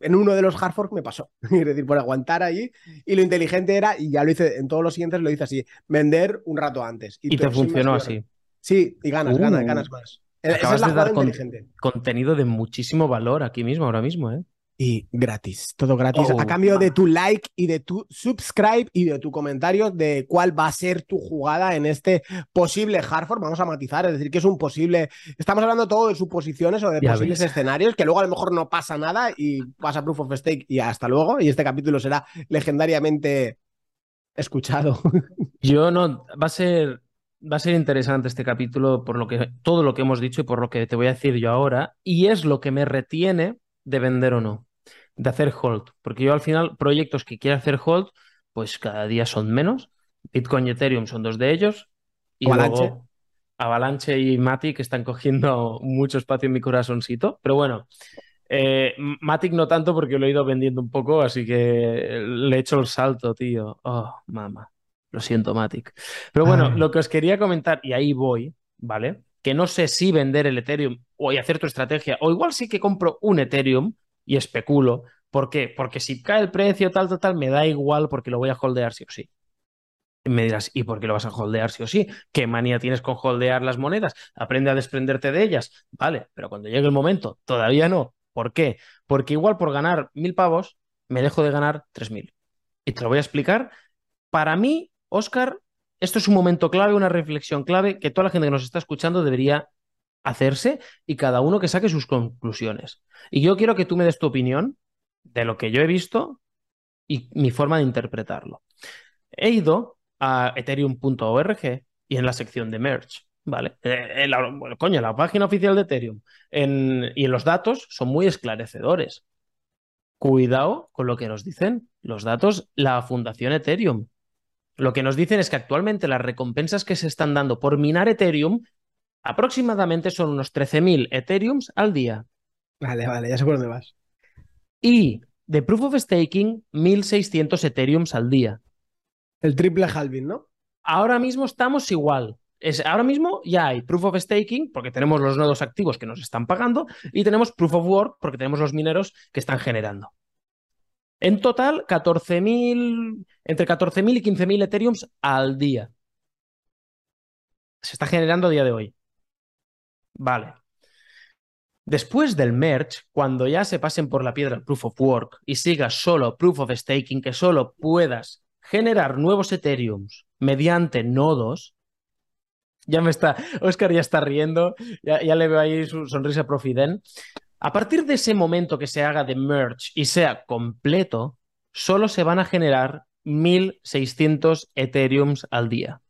en uno de los hard fork me pasó. [LAUGHS] es decir, por aguantar ahí. Y lo inteligente era, y ya lo hice en todos los siguientes, lo hice así, vender un rato antes. Y, te funcionó así. Sí, y ganas, ganas, uh. ganas más. Esa es la de dar contenido de muchísimo valor aquí mismo, ahora mismo, ¿eh? Y gratis, todo gratis, a oh, cambio de tu like y de tu subscribe y de tu comentario de cuál va a ser tu jugada en este posible Hartford. Vamos a matizar, es decir, que es un posible. Estamos hablando todo de suposiciones o de posibles escenarios, que luego a lo mejor no pasa nada y pasa Proof of Stake y hasta luego. Y este capítulo será legendariamente escuchado. [LAUGHS] Yo no, va a ser. Va a ser interesante este capítulo por lo que todo lo que hemos dicho y por lo que te voy a decir yo ahora. Y es lo que me retiene de vender o no de hacer hold, porque yo al final proyectos que quiero hacer hold, pues cada día son menos. Bitcoin y Ethereum son dos de ellos. Y Avalanche. luego Avalanche y Matic están cogiendo mucho espacio en mi corazoncito. Pero bueno, eh, Matic no tanto porque lo he ido vendiendo un poco, así que le he hecho el salto, tío. Oh, mamá. Lo siento, Matic. Pero bueno, lo que os quería comentar, y ahí voy, ¿vale? Que no sé si vender el Ethereum o hacer tu estrategia, o igual sí que compro un Ethereum, y especulo. ¿Por qué? Porque si cae el precio tal, tal, tal, me da igual porque lo voy a holdear sí o sí. me dirás, ¿y por qué lo vas a holdear sí o sí? ¿Qué manía tienes con holdear las monedas? Aprende a desprenderte de ellas. Vale, pero cuando llegue el momento, todavía no. ¿Por qué? Porque igual por ganar mil pavos, me dejo de ganar tres mil. Y te lo voy a explicar. Para mí, Oscar, esto es un momento clave, una reflexión clave que toda la gente que nos está escuchando debería hacerse y cada uno que saque sus conclusiones. Y yo quiero que tú me des tu opinión de lo que yo he visto y mi forma de interpretarlo. He ido a ethereum.org y en la sección de merge, ¿vale? Eh, la, coño, la página oficial de Ethereum y en los datos son muy esclarecedores. Cuidado con lo que nos dicen los datos, la Fundación Ethereum. Lo que nos dicen es que actualmente las recompensas que se están dando por minar Ethereum Aproximadamente son unos 13.000 Ethereums al día. Vale, vale, ya sé por dónde vas. Y de Proof of Staking, 1.600 Ethereums al día. El triple halving, ¿no? Ahora mismo estamos igual. Es, ahora mismo ya hay proof of staking porque tenemos los nodos activos que nos están pagando y tenemos proof of work porque tenemos los mineros que están generando. En total, 14.000, entre 14.000 y 15.000 Ethereums al día. Se está generando a día de hoy. Vale. Después del merge, cuando ya se pasen por la piedra el proof of work y sigas solo proof of staking, que solo puedas generar nuevos Ethereums mediante nodos, ya me está, Oscar ya está riendo, ya, le veo ahí su sonrisa profiden. A partir de ese momento que se haga de merge y sea completo, solo se van a generar 1.600 Ethereums al día,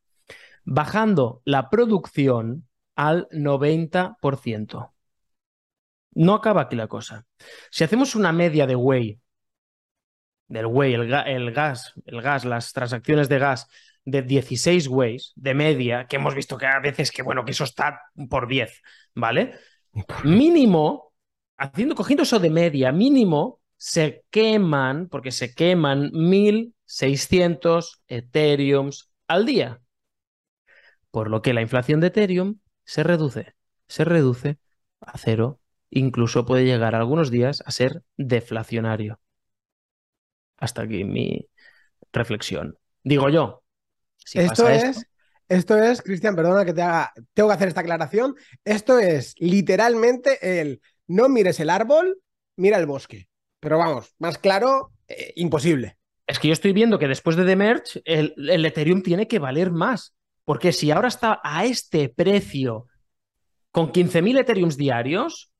bajando la producción al 90%. No acaba aquí la cosa. Si hacemos una media de Way, del Way, el, el gas, el gas, las transacciones de gas de 16 ways de media, que hemos visto que a veces que, bueno, que eso está por 10, ¿vale? Mínimo, haciendo, cogiendo eso de media, mínimo se queman, porque se queman 1600 Ethereums al día. Por lo que la inflación de Ethereum se reduce, se reduce a cero, incluso puede llegar algunos días a ser deflacionario. Hasta aquí mi reflexión. Digo yo, esto es, esto, es, Cristian, perdona que te haga, tengo que hacer esta aclaración. Esto es literalmente el no mires el árbol, mira el bosque. Pero vamos, más claro, eh, imposible. Es que yo estoy viendo que después de The Merge, el, el Ethereum tiene que valer más. Porque si ahora está a este precio, con 15.000 Ethereums diarios,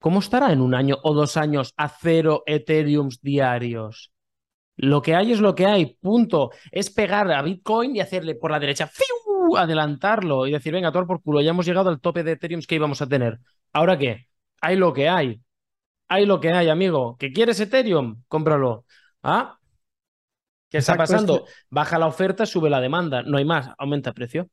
¿cómo estará en un año o dos años a cero Ethereums diarios? Lo que hay es lo que hay, punto. Es pegar a Bitcoin y hacerle por la derecha, adelantarlo y decir, venga, todo por culo, ya hemos llegado al tope de Ethereum que íbamos a tener. ¿Ahora qué? Hay lo que hay. Hay lo que hay, amigo. ¿Que quieres Ethereum? Cómpralo. ¿Ah? ¿Qué está pasando? Baja la oferta, sube la demanda. No hay más, aumenta el precio.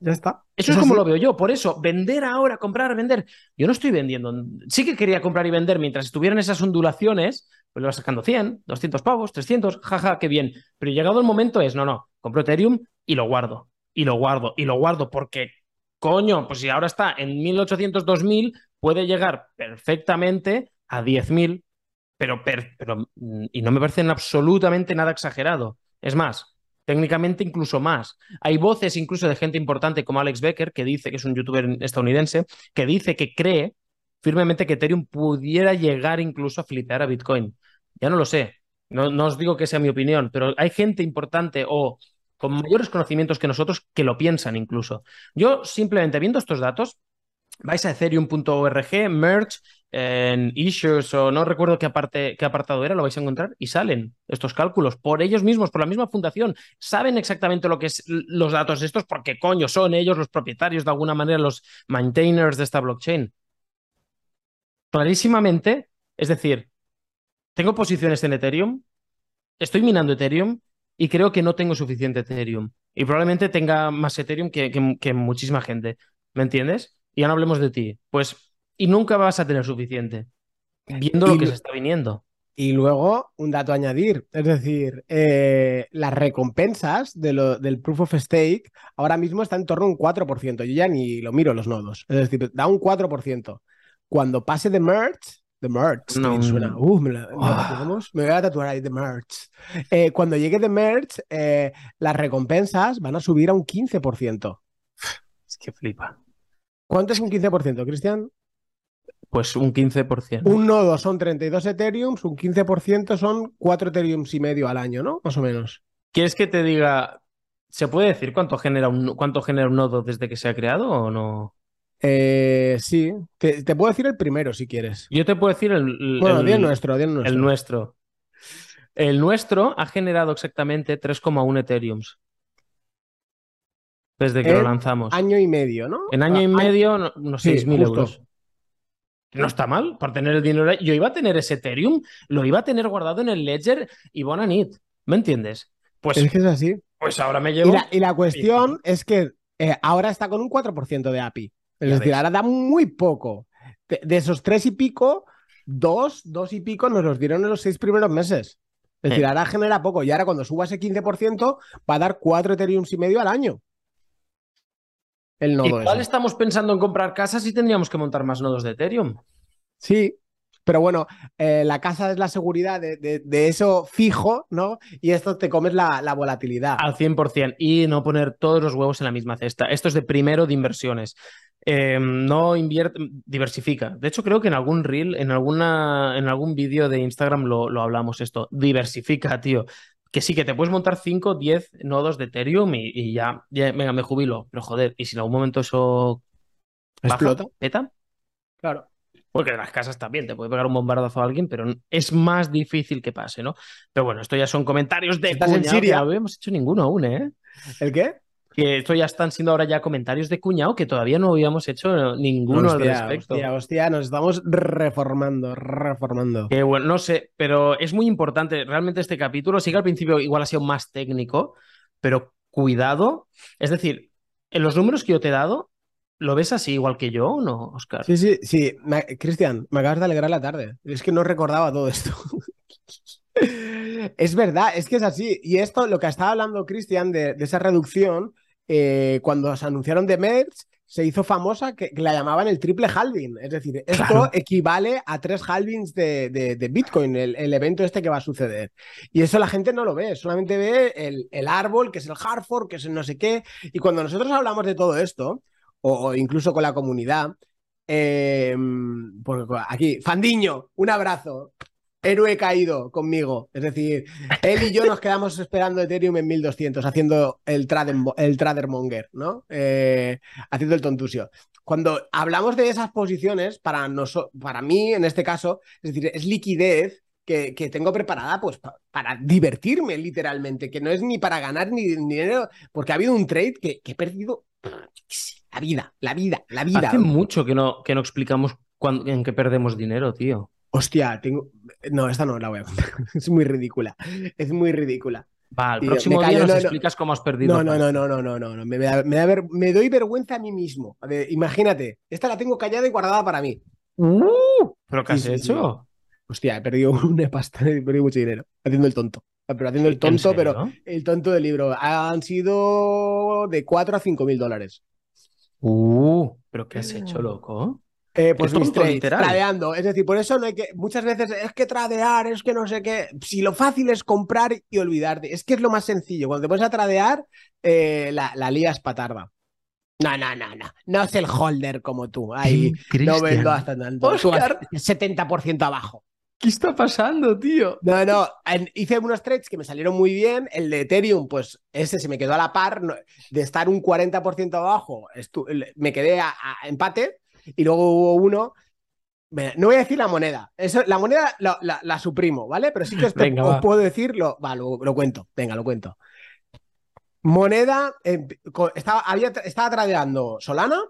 Ya está. Eso es como lo veo yo. Por eso, vender ahora, comprar, vender. Yo no estoy vendiendo. Sí que quería comprar y vender mientras estuvieran esas ondulaciones, pues le vas sacando 100, 200 pavos, 300, jaja, qué bien. Pero llegado el momento es, no, no, compro Ethereum y lo guardo, y lo guardo, y lo guardo, porque, coño, pues si ahora está en 1800, 2000, puede llegar perfectamente a 10.000, pero, pero, y no me parece absolutamente nada exagerado. Es más, técnicamente incluso más. Hay voces incluso de gente importante como Alex Becker, que dice, que es un youtuber estadounidense, que dice que cree firmemente que Ethereum pudiera llegar incluso a flipear a Bitcoin. Ya no lo sé, no, os digo que sea mi opinión, pero hay gente importante o con mayores conocimientos que nosotros que lo piensan incluso. Yo simplemente viendo estos datos, vais a ethereum.org, merge, en issues o no recuerdo qué, aparte, qué apartado era, lo vais a encontrar y salen estos cálculos por ellos mismos, por la misma fundación. Saben exactamente lo que es los datos estos porque coño son ellos los propietarios de alguna manera, los maintainers de esta blockchain. Clarísimamente, es decir, tengo posiciones en Ethereum, estoy minando Ethereum y creo que no tengo suficiente Ethereum. Y probablemente tenga más Ethereum que, muchísima gente. ¿Me entiendes? Y ya no hablemos de ti. Pues, y nunca vas a tener suficiente. Viendo lo que se está viniendo. Y luego, un dato a añadir, es decir, eh, las recompensas de lo, del Proof of Stake ahora mismo están en torno a un 4%. Yo ya ni lo miro los nodos. Es decir, da un 4%. Cuando pase de merge, The Merch. No, suena. Uh, me, la, me, voy a tatuar ahí The Merch. Eh, cuando llegue The Merch, eh, las recompensas van a subir a un 15%. Es que flipa. ¿Cuánto es un 15%, Cristian? Pues un 15%. Un nodo son 32 Ethereums, un 15% son 4 Ethereums y medio al año, ¿no? Más o menos. ¿Quieres que te diga, ¿se puede decir cuánto genera un, cuánto genera un nodo desde que se ha creado o no? Eh, sí, te, puedo decir el primero si quieres. Yo te puedo decir el, bueno, el, nuestro, el nuestro. El nuestro. El nuestro ha generado exactamente 3,1 Ethereums. Desde que lo lanzamos. Año y medio, ¿no? En año y ah, medio, unos 6.000 euros. No está mal por tener el dinero. Yo iba a tener ese Ethereum, lo iba a tener guardado en el Ledger y Bonanit. ¿Me entiendes? Pues, es que es así. Pues ahora me llevo. Y la, cuestión es que eh, ahora está con un 4% de API. Es decir, ahora da muy poco. De, esos tres y pico, dos, dos y pico nos los dieron en los seis primeros meses. Es decir, ahora genera poco y ahora cuando suba ese 15% va a dar 4 Ethereum y medio al año. El nodo Igual estamos pensando en comprar casas y tendríamos que montar más nodos de Ethereum. Sí, pero bueno, eh, la casa es la seguridad de, eso fijo, ¿no? Y esto te comes la, volatilidad. Al 100%. Y no poner todos los huevos en la misma cesta. Esto es de primero de inversiones. Eh, no invierte, diversifica. De hecho, creo que en algún reel, en, alguna, en algún vídeo de Instagram lo, lo hablamos esto. Diversifica, tío que sí, que te puedes montar 5, 10 nodos de Ethereum y, ya, venga, me jubilo. Pero joder, ¿y si en algún momento eso explota? ¿Peta? Claro. Porque en las casas también te puede pegar un bombardazo a alguien, pero es más difícil que pase, ¿no? Pero bueno, esto ya son comentarios de ¿Estás en Siria? No habíamos hecho ninguno aún, ¿eh? ¿El qué? Que esto ya están siendo ahora ya comentarios de cuñado que todavía no habíamos hecho ninguno al respecto. Hostia, hostia, nos estamos reformando, reformando. Que bueno, no sé, pero es muy importante. Realmente este capítulo, sí que al principio igual ha sido más técnico, pero cuidado. Es decir, en los números que yo te he dado, ¿Lo ves así igual que yo o no, Oscar? Sí, sí, sí. Cristian, me acabas de alegrar la tarde. Es que no recordaba todo esto. [LAUGHS] es verdad, es que es así. Y esto, lo que estaba hablando Cristian de, esa reducción, eh, cuando se anunciaron de Merch, se hizo famosa que, la llamaban el triple halving. Es decir, esto equivale a tres halvings de, Bitcoin, el, evento este que va a suceder. Y eso la gente no lo ve, solamente ve el, el árbol, que es el Hartford, que es el no sé qué. Y cuando nosotros hablamos de todo esto, o, incluso con la comunidad. Eh, aquí, Fandiño, un abrazo. Héroe caído conmigo. Es decir, él y yo nos quedamos esperando Ethereum en 1200, haciendo el, trader, el Tradermonger, ¿no? Eh, haciendo el tontusio. Cuando hablamos de esas posiciones, para, para mí, en este caso, es decir, es liquidez que, tengo preparada pues para divertirme literalmente, que no es ni para ganar ni, dinero, porque ha habido un trade que, que he perdido la vida, la vida, la vida. Hace mucho que no, que no explicamos en qué perdemos dinero, tío. Hostia, tengo. No, esta no la voy a contar. [LAUGHS] es muy ridícula. Es muy ridícula. Va, el próximo día nos explicas cómo has perdido. No, no, no, no, no, no, no. Me, me, doy vergüenza a mí mismo. imagínate, esta la tengo callada y guardada para mí. Uh, ¿Pero qué has hecho? Hostia, he perdido [LAUGHS] una pasta, he perdido mucho dinero haciendo el tonto. Pero haciendo el tonto, pero el tonto del libro. Han sido de 4 a 5 mil dólares. Uh, pero ¿qué has hecho, loco? Eh, pues mis trades, tradeando. Es decir, por eso no hay que. Muchas veces es que tradear, es que no sé qué. Si lo fácil es comprar y olvidarte. Es que es lo más sencillo. Cuando te pones a tradear, eh, la, la lías patarda. No, no, no, no. No es el holder como tú. Ahí no vendo hasta tanto. Oscar. 70% abajo. ¿Qué está pasando, tío? No, no, hice unos trades que me salieron muy bien. El de Ethereum, pues ese se me quedó a la par. De estar un 40% abajo, me quedé a, empate. Y luego hubo uno. No voy a decir la moneda. Eso, la moneda la, suprimo, ¿vale? Pero sí que os, [LAUGHS] puedo decirlo. Va, lo, cuento. Venga, lo cuento. Moneda. estaba, había, estaba tradeando Solana,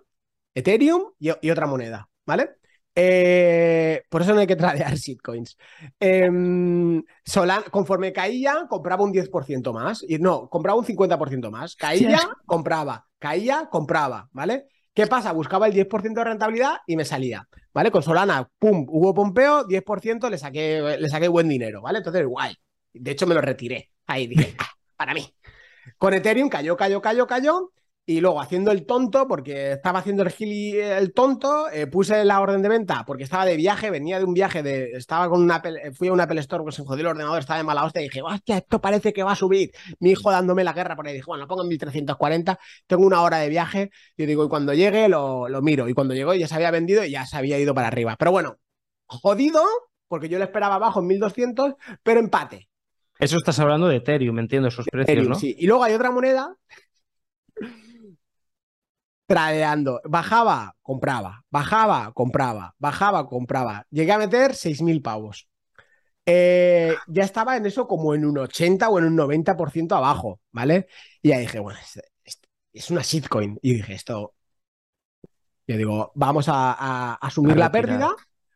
Ethereum y otra moneda, ¿vale? Eh, por eso no hay que tradear [LAUGHS] shitcoins. Em, conforme caía, compraba un 10% más. Y no, compraba un 50% más. Caía, compraba. Caía, compraba. ¿Vale? ¿Qué pasa? Buscaba el 10% de rentabilidad y me salía. ¿Vale? Con Solana, pum, hubo pompeo, 10%, le saqué, le saqué buen dinero. ¿Vale? Entonces, guay. De hecho, me lo retiré. Ahí dije, ah, para mí. Con Ethereum cayó, cayó, cayó, cayó. Y luego haciendo el tonto, porque estaba haciendo el gili, el tonto, eh, puse la orden de venta porque estaba de viaje, venía de un viaje de. Estaba con una fui a un Apple Store, pues se jodió el ordenador, estaba de mala hostia y dije, hostia, esto parece que va a subir. Mi hijo dándome la guerra por ahí, dije, bueno, lo pongo en 1340, tengo una hora de viaje, y digo, y cuando llegue lo, lo miro. Y cuando llegó ya se había vendido y ya se había ido para arriba. Pero bueno, jodido, porque yo lo esperaba abajo en 1200, pero empate. Eso estás hablando de Ethereum, entiendo esos precios, ¿no? Sí, y luego hay otra moneda tradeando. Bajaba, compraba. Bajaba, compraba. Bajaba, compraba. Llegué a meter 6.000 pavos. Eh, ya estaba en eso como en un 80 o en un 90% abajo, ¿vale? Y ya dije, bueno, es, una shitcoin. Y dije, esto. Yo digo, vamos a, asumir la pérdida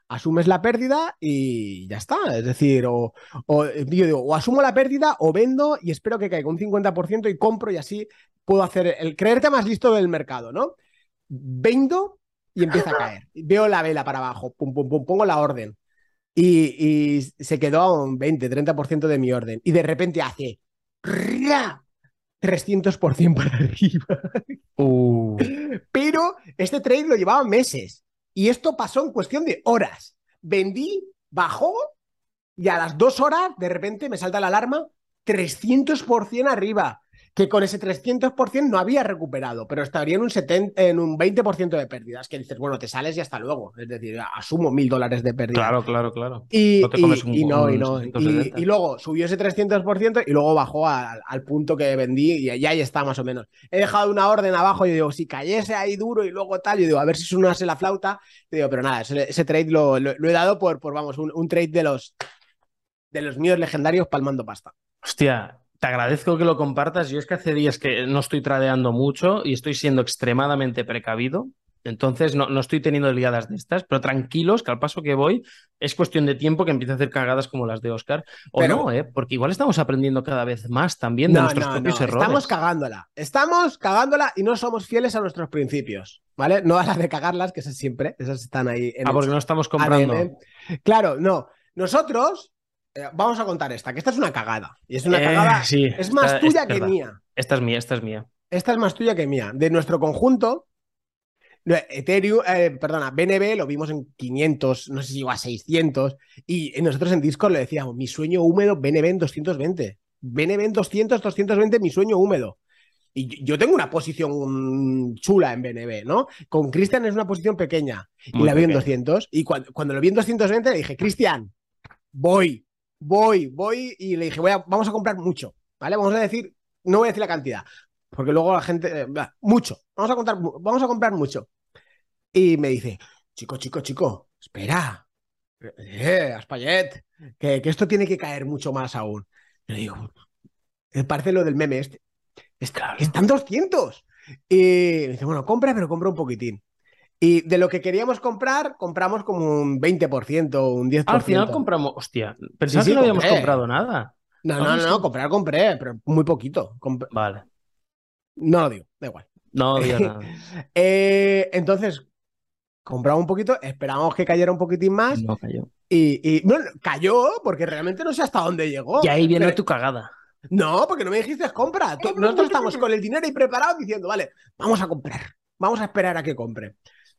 asumes la pérdida y ya está. Es decir, o, yo digo, o asumo la pérdida o vendo y espero que caiga un 50% y compro y así puedo hacer el creerte más listo del mercado, ¿no? Vendo y empieza a caer. Veo la vela para abajo, pum, pum, pum, pongo la orden. y, se quedó a un 20, 30% de mi orden. Y de repente hace 300% para arriba. Uh. Pero este trade lo llevaba meses. Y esto pasó en cuestión de horas. Vendí, bajó y a las dos horas de repente me salta la alarma 300% arriba que con ese 300% no había recuperado, pero estaría en un, 70, en un 20% de pérdidas, que dices, bueno, te sales y hasta luego. Es decir, asumo mil dólares de pérdida. Claro, claro, claro. Y, no, y no. Y, luego subió ese 300% y luego bajó al punto que vendí y, ahí está más o menos. He dejado una orden abajo y digo, si cayese ahí duro y luego tal, yo digo, a ver si sonase la flauta. Y digo, pero nada, ese, trade lo, he dado por, por vamos, un, un trade de los, de los míos legendarios palmando pasta. Hostia, te agradezco que lo compartas. Yo es que hace días que no estoy tradeando mucho y estoy siendo extremadamente precavido. Entonces no, no estoy teniendo liadas de estas, pero tranquilos que al paso que voy es cuestión de tiempo que empiece a hacer cagadas como las de Oscar. O no, ¿eh? porque igual estamos aprendiendo cada vez más también de nuestros propios errores. Estamos cagándola. Estamos cagándola y no somos fieles a nuestros principios. ¿Vale? No a las de cagarlas, que esas siempre, esas están ahí. En ah, porque no estamos comprando. Claro, no. Nosotros vamos a contar esta, que esta es una cagada. Y es una eh, cagada. [LAUGHS] es más tuya que mía. Esta es mía, esta es mía. Esta es más tuya que mía. De nuestro conjunto, Ethereum, eh, perdona, BNB lo vimos en 500, no sé si llegó a 600. Y nosotros en Discord le decíamos, mi sueño húmedo, BNB en 220. BNB en 200, 220, mi sueño húmedo. Y yo tengo una posición chula en BNB, ¿no? Con Cristian es una posición pequeña. y la vi en 200. Y cuando, cuando lo vi en 220 le dije, Cristian, voy, voy, voy y le dije, voy a, vamos a comprar mucho, ¿vale? Vamos a decir, no voy a decir la cantidad, porque luego la gente, eh, mucho, vamos a, contar, vamos a comprar mucho. Y me dice, chico, chico, chico, espera, eh, Aspallet, que, que, esto tiene que caer mucho más aún. Yo digo, parece lo del meme este. Están 200. Y me dice, bueno, compra, pero compra un poquitín. Y de lo que queríamos comprar, compramos como un 20%, un 10%. Al final compramos, hostia, pensaba que no habíamos comprado nada. No, no, no, comprar compré, pero muy poquito. Vale. No lo digo, da igual. No digo [LAUGHS] nada. eh, entonces, compramos un poquito, esperamos que cayera un poquitín más. No cayó. Y, y bueno, cayó porque realmente no sé hasta dónde llegó. Y ahí viene tu cagada. No, porque no me dijiste compra. Nosotros estamos con el dinero y preparados diciendo, vale, vamos a comprar. Vamos a esperar a que compre.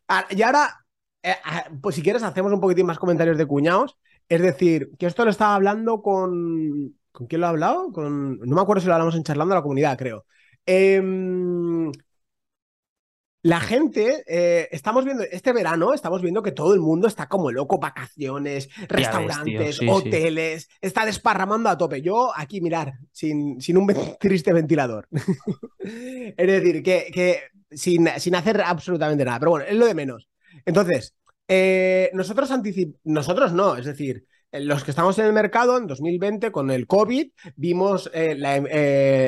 Ah, y ahora, eh, ah, pues si quieres, hacemos un poquitín más comentarios de cuñados. Es decir, que esto lo estaba hablando con. ¿Con quién lo ha hablado? Con... No me acuerdo si lo hablamos en charlando a la comunidad, creo. Em, la gente, eh, estamos viendo, este verano, estamos viendo que todo el mundo está como loco, vacaciones, restaurantes, hoteles, está desparramando a tope. Yo aquí, mirar, sin, sin un [LAUGHS] triste ventilador. [LAUGHS] es decir, que, que sin, hacer absolutamente nada. Pero bueno, es lo de menos. Entonces, eh, nosotros anticipamos, nosotros no, es decir, eh, los que estamos en el mercado en 2020 con el COVID vimos eh, la,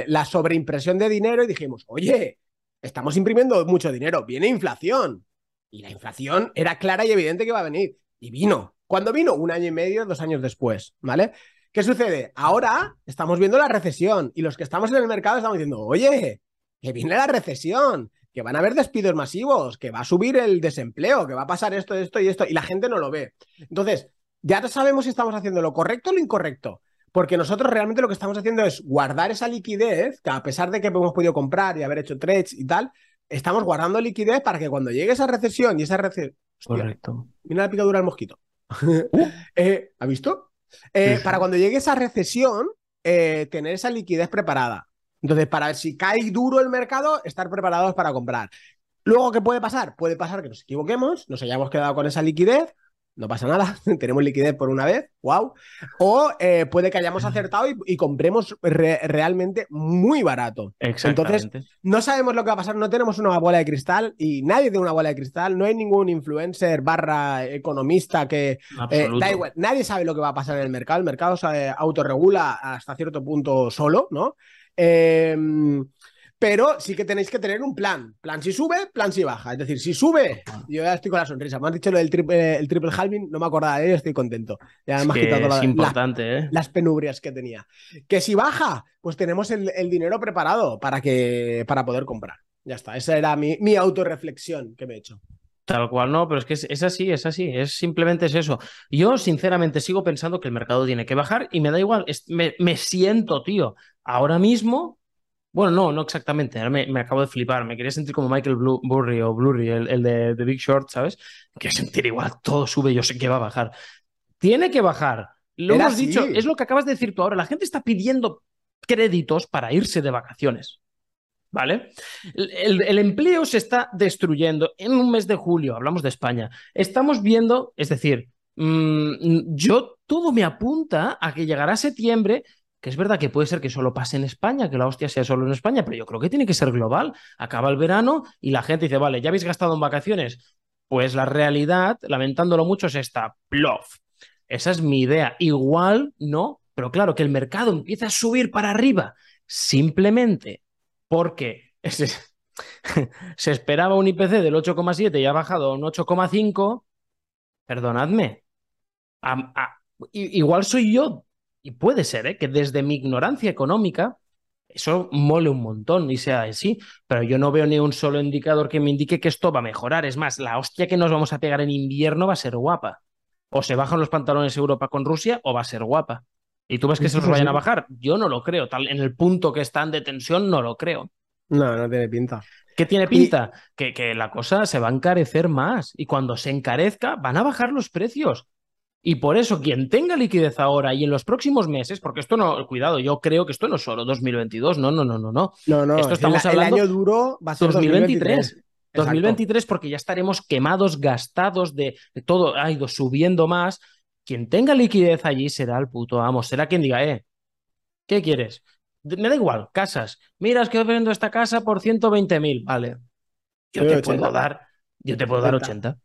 la, sobreimpresión de dinero y dijimos, oye, estamos imprimiendo mucho dinero, viene inflación. Y la inflación era clara y evidente que iba a venir. Y vino. ¿Cuándo vino? Un año y medio, dos años después, ¿vale? ¿Qué sucede? Ahora estamos viendo la recesión y los que estamos en el mercado estamos diciendo, oye, que viene la recesión, que van a haber despidos masivos, que va a subir el desempleo, que va a pasar esto, esto y esto, y la gente no lo ve. Entonces, ya sabemos si estamos haciendo lo correcto o lo incorrecto. Porque nosotros realmente lo que estamos haciendo es guardar esa liquidez, que a pesar de que hemos podido comprar y haber hecho trades y tal, estamos guardando liquidez para que cuando llegue esa recesión y esa recesión. Correcto. Mira la picadura del mosquito. [LAUGHS] Uh. Eh, ¿Ha visto? Eh, para cuando llegue esa recesión, eh, tener esa liquidez preparada. Entonces, para ver si cae duro el mercado, estar preparados para comprar. Luego, ¿qué puede pasar? Puede pasar que nos equivoquemos, nos hayamos quedado con esa liquidez, no pasa nada, [LAUGHS] tenemos liquidez por una vez, wow. O eh, puede que hayamos acertado y, compremos realmente muy barato. Entonces, no sabemos lo que va a pasar, no tenemos una bola de cristal y nadie tiene una bola de cristal, no hay ningún influencer barra economista que... Eh, da igual, nadie sabe lo que va a pasar en el mercado, el mercado se autorregula hasta cierto punto solo, ¿no? Em, pero sí que tenéis que tener un plan. Plan si sube, plan si baja. Es decir, si sube, yo ya estoy con la sonrisa. Me han dicho lo del triple, el triple halving, no me acordaba de ello, estoy contento. Ya me es importante, ¿eh? las penurias que tenía. Que si baja, pues tenemos el, dinero preparado para, que, para poder comprar. Ya está, esa era mi, mi autorreflexión que me he hecho. Tal cual, no, pero es que es, así, es así, es simplemente es eso. Yo, sinceramente, sigo pensando que el mercado tiene que bajar y me da igual, me, me, siento, tío, ahora mismo, bueno, no, no exactamente, ahora me, acabo de flipar, me quería sentir como Michael Burry o Blurry, el, de, Big Short, ¿sabes? Me quiero sentir igual, todo sube, yo sé que va a bajar. Tiene que bajar, lo hemos dicho, es lo que acabas de decir tú ahora, la gente está pidiendo créditos para irse de vacaciones. ¿Vale? El, empleo se está destruyendo en un mes de julio, hablamos de España. Estamos viendo, es decir, mm, yo todo me apunta a que llegará septiembre, que es verdad que puede ser que solo pase en España, que la hostia sea solo en España, pero yo creo que tiene que ser global. Acaba el verano y la gente dice, vale, ya habéis gastado en vacaciones. Pues la realidad, lamentándolo mucho, es esta, plof. Esa es mi idea. Igual no, pero claro, que el mercado empieza a subir para arriba simplemente porque [LAUGHS] se esperaba un IPC del 8,7 y ha bajado a un 8,5, perdonadme, igual soy yo, y puede ser, ¿eh? que desde mi ignorancia económica eso mole un montón y sea así, pero yo no veo ni un solo indicador que me indique que esto va a mejorar. Es más, la hostia que nos vamos a pegar en invierno va a ser guapa. O se bajan los pantalones Europa con Rusia o va a ser guapa. ¿Y tú ves que se los vayan a bajar? Yo no lo creo. Tal, en el punto que están de tensión, no lo creo. No, no tiene pinta. ¿Qué tiene pinta? Que, que, la cosa se va a encarecer más. Y cuando se encarezca, van a bajar los precios. Y por eso, quien tenga liquidez ahora y en los próximos meses, porque esto no, cuidado, yo creo que esto no es solo 2022, no, no, no, no, no. No, no, esto estamos el, hablando. El año duro va a ser 2023. 2023, porque ya estaremos quemados, gastados de, de todo, ha ido subiendo más quien tenga liquidez allí será el puto amo, será quien diga, eh, ¿qué quieres? Me da igual, casas. Mira, es que vendo esta casa por 120.000, vale. Yo te puedo dar, yo te puedo dar 80.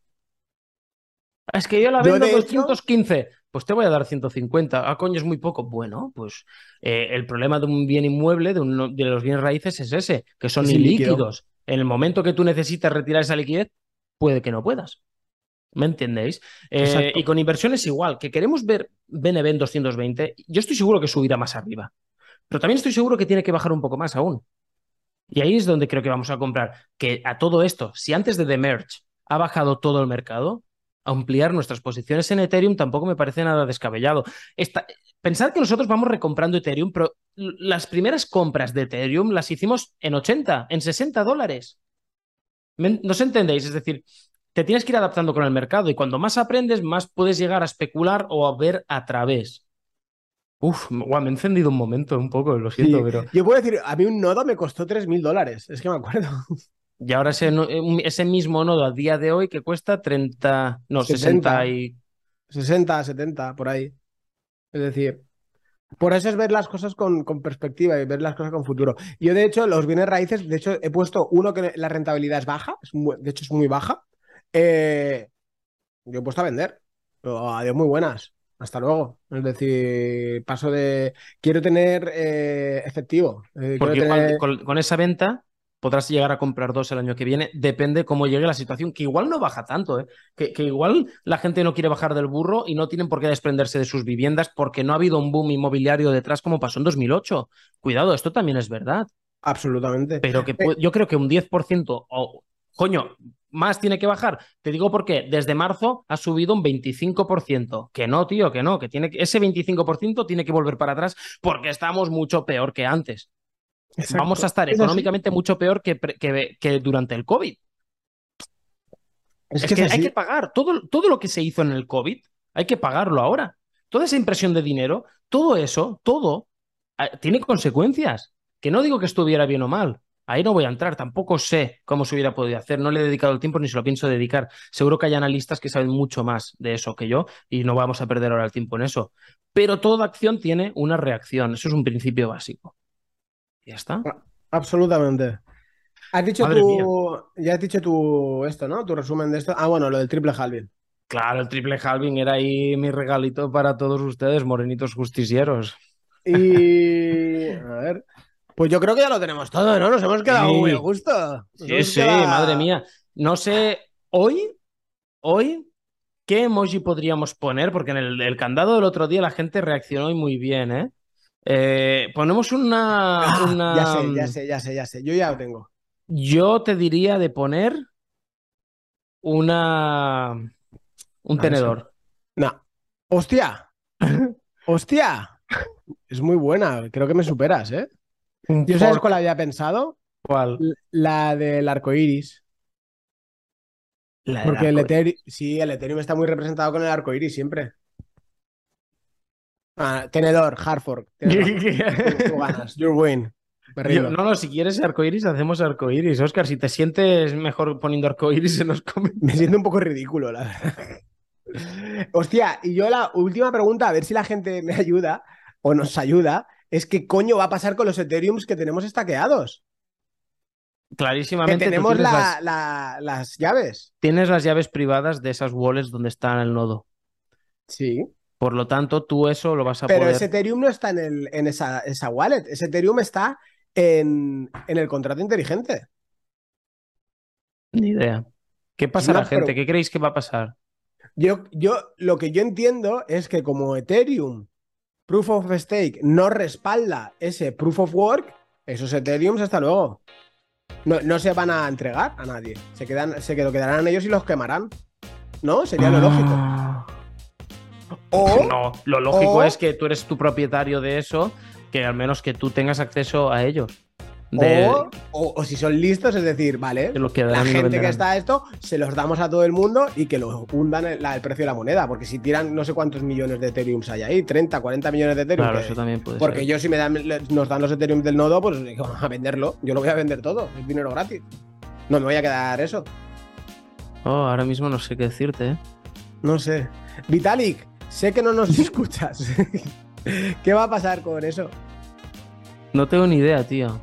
Es que yo la vendo por 215, pues te voy a dar 150. Ah, coño, es muy poco. Bueno, pues eh, el problema de un bien inmueble, de, de, los bienes raíces, es ese, que son ilíquidos. En el momento que tú necesitas retirar esa liquidez, puede que no puedas. ¿Me entendéis? Eh, y con inversiones igual, que queremos ver BNB 220, yo estoy seguro que subirá más arriba, pero también estoy seguro que tiene que bajar un poco más aún. Y ahí es donde creo que vamos a comprar. Que a todo esto, si antes de The Merge ha bajado todo el mercado, ampliar nuestras posiciones en Ethereum tampoco me parece nada descabellado. pensad que nosotros vamos recomprando Ethereum, pero las primeras compras de Ethereum las hicimos en 80, en 60 dólares. ¿No os entendéis? Es decir, te tienes que ir adaptando con el mercado y cuando más aprendes, más puedes llegar a especular o a ver a través. Uf, me he encendido un momento un poco, lo siento, pero. Yo puedo decir, a mí un nodo me costó 3.000 dólares, es que me acuerdo. Y ahora ese, ese, mismo nodo a día de hoy que cuesta 30, no, 60 y. 60, 70, por ahí. Es decir, por eso es ver las cosas con, con, perspectiva y ver las cosas con futuro. Yo, de hecho, los bienes raíces, de hecho, he puesto uno que la rentabilidad es baja, de hecho, es muy baja. Eh, yo he puesto a vender. adiós, muy buenas. Hasta luego. Es decir, paso de. Quiero tener eh, efectivo. Eh, Porque con, esa venta podrás llegar a comprar dos el año que viene. Depende cómo llegue la situación, que igual no baja tanto, ¿eh? que, que, igual la gente no quiere bajar del burro y no tienen por qué desprenderse de sus viviendas porque no ha habido un boom inmobiliario detrás como pasó en 2008. Cuidado, esto también es verdad. Absolutamente. Pero que yo creo que un 10% o. Coño, más tiene que bajar. Te digo por qué. Desde marzo ha subido un 25%. Que no, tío, que no, que tiene ese 25% tiene que volver para atrás porque estamos mucho peor que antes. Vamos a estar económicamente mucho peor que, que, durante el COVID. Es, que, hay que pagar todo, todo lo que se hizo en el COVID, hay que pagarlo ahora. Toda esa impresión de dinero, todo eso, todo, ah, tiene consecuencias. Que no digo que estuviera bien o mal, Ahí no voy a entrar, tampoco sé cómo se hubiera podido hacer, no le he dedicado el tiempo ni se lo pienso dedicar. Seguro que hay analistas que saben mucho más de eso que yo y no vamos a perder ahora el tiempo en eso. Pero toda acción tiene una reacción, eso es un principio básico. Ya está. Absolutamente. Has dicho tú, ya has dicho tú esto, ¿no? Tu resumen de esto. Ah, bueno, lo del triple halving. Claro, el triple halving era ahí mi regalito para todos ustedes, morenitos justicieros. Y [LAUGHS] a ver, pues yo creo que ya lo tenemos todo, ¿no? Nos hemos quedado muy a gusto. sí, sí, madre mía. No sé, hoy, hoy, ¿qué emoji podríamos poner? Porque en el, candado del otro día la gente reaccionó muy bien, ¿eh? eh ponemos una, ah, Ya sé, ya sé, ya sé, ya sé. Yo ya lo tengo. Yo te diría de poner una. Un tenedor. No. ¡Hostia! [LAUGHS] ¡Hostia! Es muy buena. Creo que me superas, ¿eh? ¿Yo sabes cuál había pensado? ¿Cuál? La del arco iris. Porque el Ethereum, sí, el Ethereum está muy representado con el arco iris siempre. Ah, tenedor, Hartford. [LAUGHS] Tú ganas, your win. no, no, si quieres arcoiris, hacemos arcoiris. Oscar, si te sientes mejor poniendo arcoiris, se nos come. Me siento un poco ridículo, la verdad. [LAUGHS] Hostia, y yo la última pregunta, a ver si la gente me ayuda o nos ayuda, es qué coño va a pasar con los Ethereums que tenemos estaqueados. Clarísimamente. Que tenemos las... llaves. Tienes las llaves privadas de esas wallets donde está el nodo. Sí. Por lo tanto, tú eso lo vas a Pero poder. Ese Ethereum no está en, el, en esa, esa, wallet. Ese Ethereum está en, en, el contrato inteligente. Ni idea. ¿Qué pasará, gente? ¿Qué creéis que va a pasar? Yo, yo, lo que yo entiendo es que como Ethereum Proof of Stake no respalda ese Proof of Work, esos Ethereums hasta luego. No, no se van a entregar a nadie. Se, quedan, se quedarán ellos y los quemarán. ¿No? Sería lo lógico. Ah. O, no, lo lógico es que tú eres tu propietario de eso, que al menos que tú tengas acceso a ellos. O, si son listos, es decir, vale, la gente que está esto, se los damos a todo el mundo y que lo hundan el, precio de la moneda. Porque si tiran no sé cuántos millones de Ethereum hay ahí, 30, 40 millones de Ethereum. Claro, eso también puede Porque yo si me dan, nos dan los Ethereum del nodo, pues [LAUGHS] a venderlo. Yo lo voy a vender todo, es dinero gratis. No me voy a quedar eso. Oh, ahora mismo no sé qué decirte, ¿eh? No sé. Vitalik, sé que no nos [LAUGHS] escuchas. [LAUGHS] ¿Qué va a pasar con eso? No tengo ni idea, tío.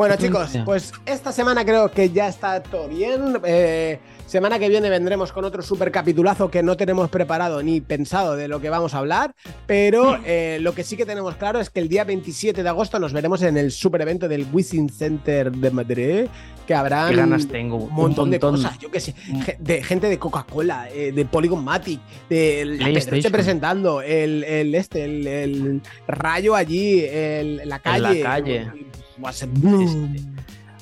Bueno, chicos, pues esta semana creo que ya está todo bien. Eh, semana que viene vendremos con otro super capitulazo que no tenemos preparado ni pensado de lo que vamos a hablar, pero eh, lo que sí que tenemos claro es que el día 27 de agosto nos veremos en el super evento del Wizzing Center de Madrid, que habrá un montón, de cosas, yo qué sé, mm. de gente de Coca-Cola, eh, de Polygon Matic, de presentando, el, este, el, rayo allí, la calle. En la calle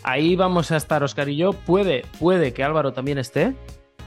Ahí vamos a estar, Oscar y yo. Puede, puede que Álvaro también esté.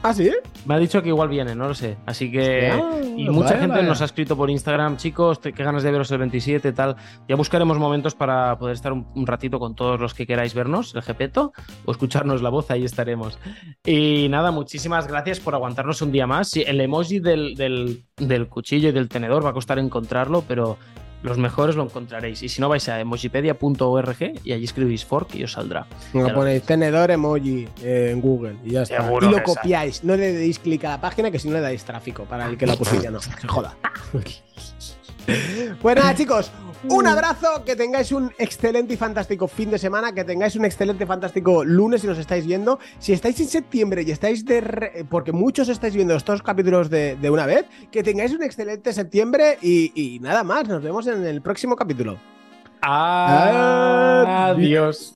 ¿Ah, sí? Me ha dicho que igual viene, no lo sé. Así que. y mucha gente nos ha escrito por Instagram, chicos, qué ganas de veros el 27, tal. Ya buscaremos momentos para poder estar un, ratito con todos los que queráis vernos, el Gepeto, o escucharnos la voz, ahí estaremos. Y nada, muchísimas gracias por aguantarnos un día más. Sí, el emoji del, del, del cuchillo y del tenedor va a costar encontrarlo, pero los mejores lo encontraréis. Y si no, vais a emojipedia.org y allí escribís fork y os saldrá. No ponéis tenedor emoji en Google y ya está. y lo copiáis. No le deis clic a la página que si no le dais tráfico para el que la [LAUGHS] ya no. Se joda. [LAUGHS] Pues nada, [LAUGHS] chicos, un abrazo, que tengáis un excelente y fantástico fin de semana, que tengáis un excelente y fantástico lunes si nos estáis viendo. Si estáis en septiembre y estáis de... porque muchos estáis viendo estos capítulos de, una vez, que tengáis un excelente septiembre y, nada más, nos vemos en el próximo capítulo. Adiós.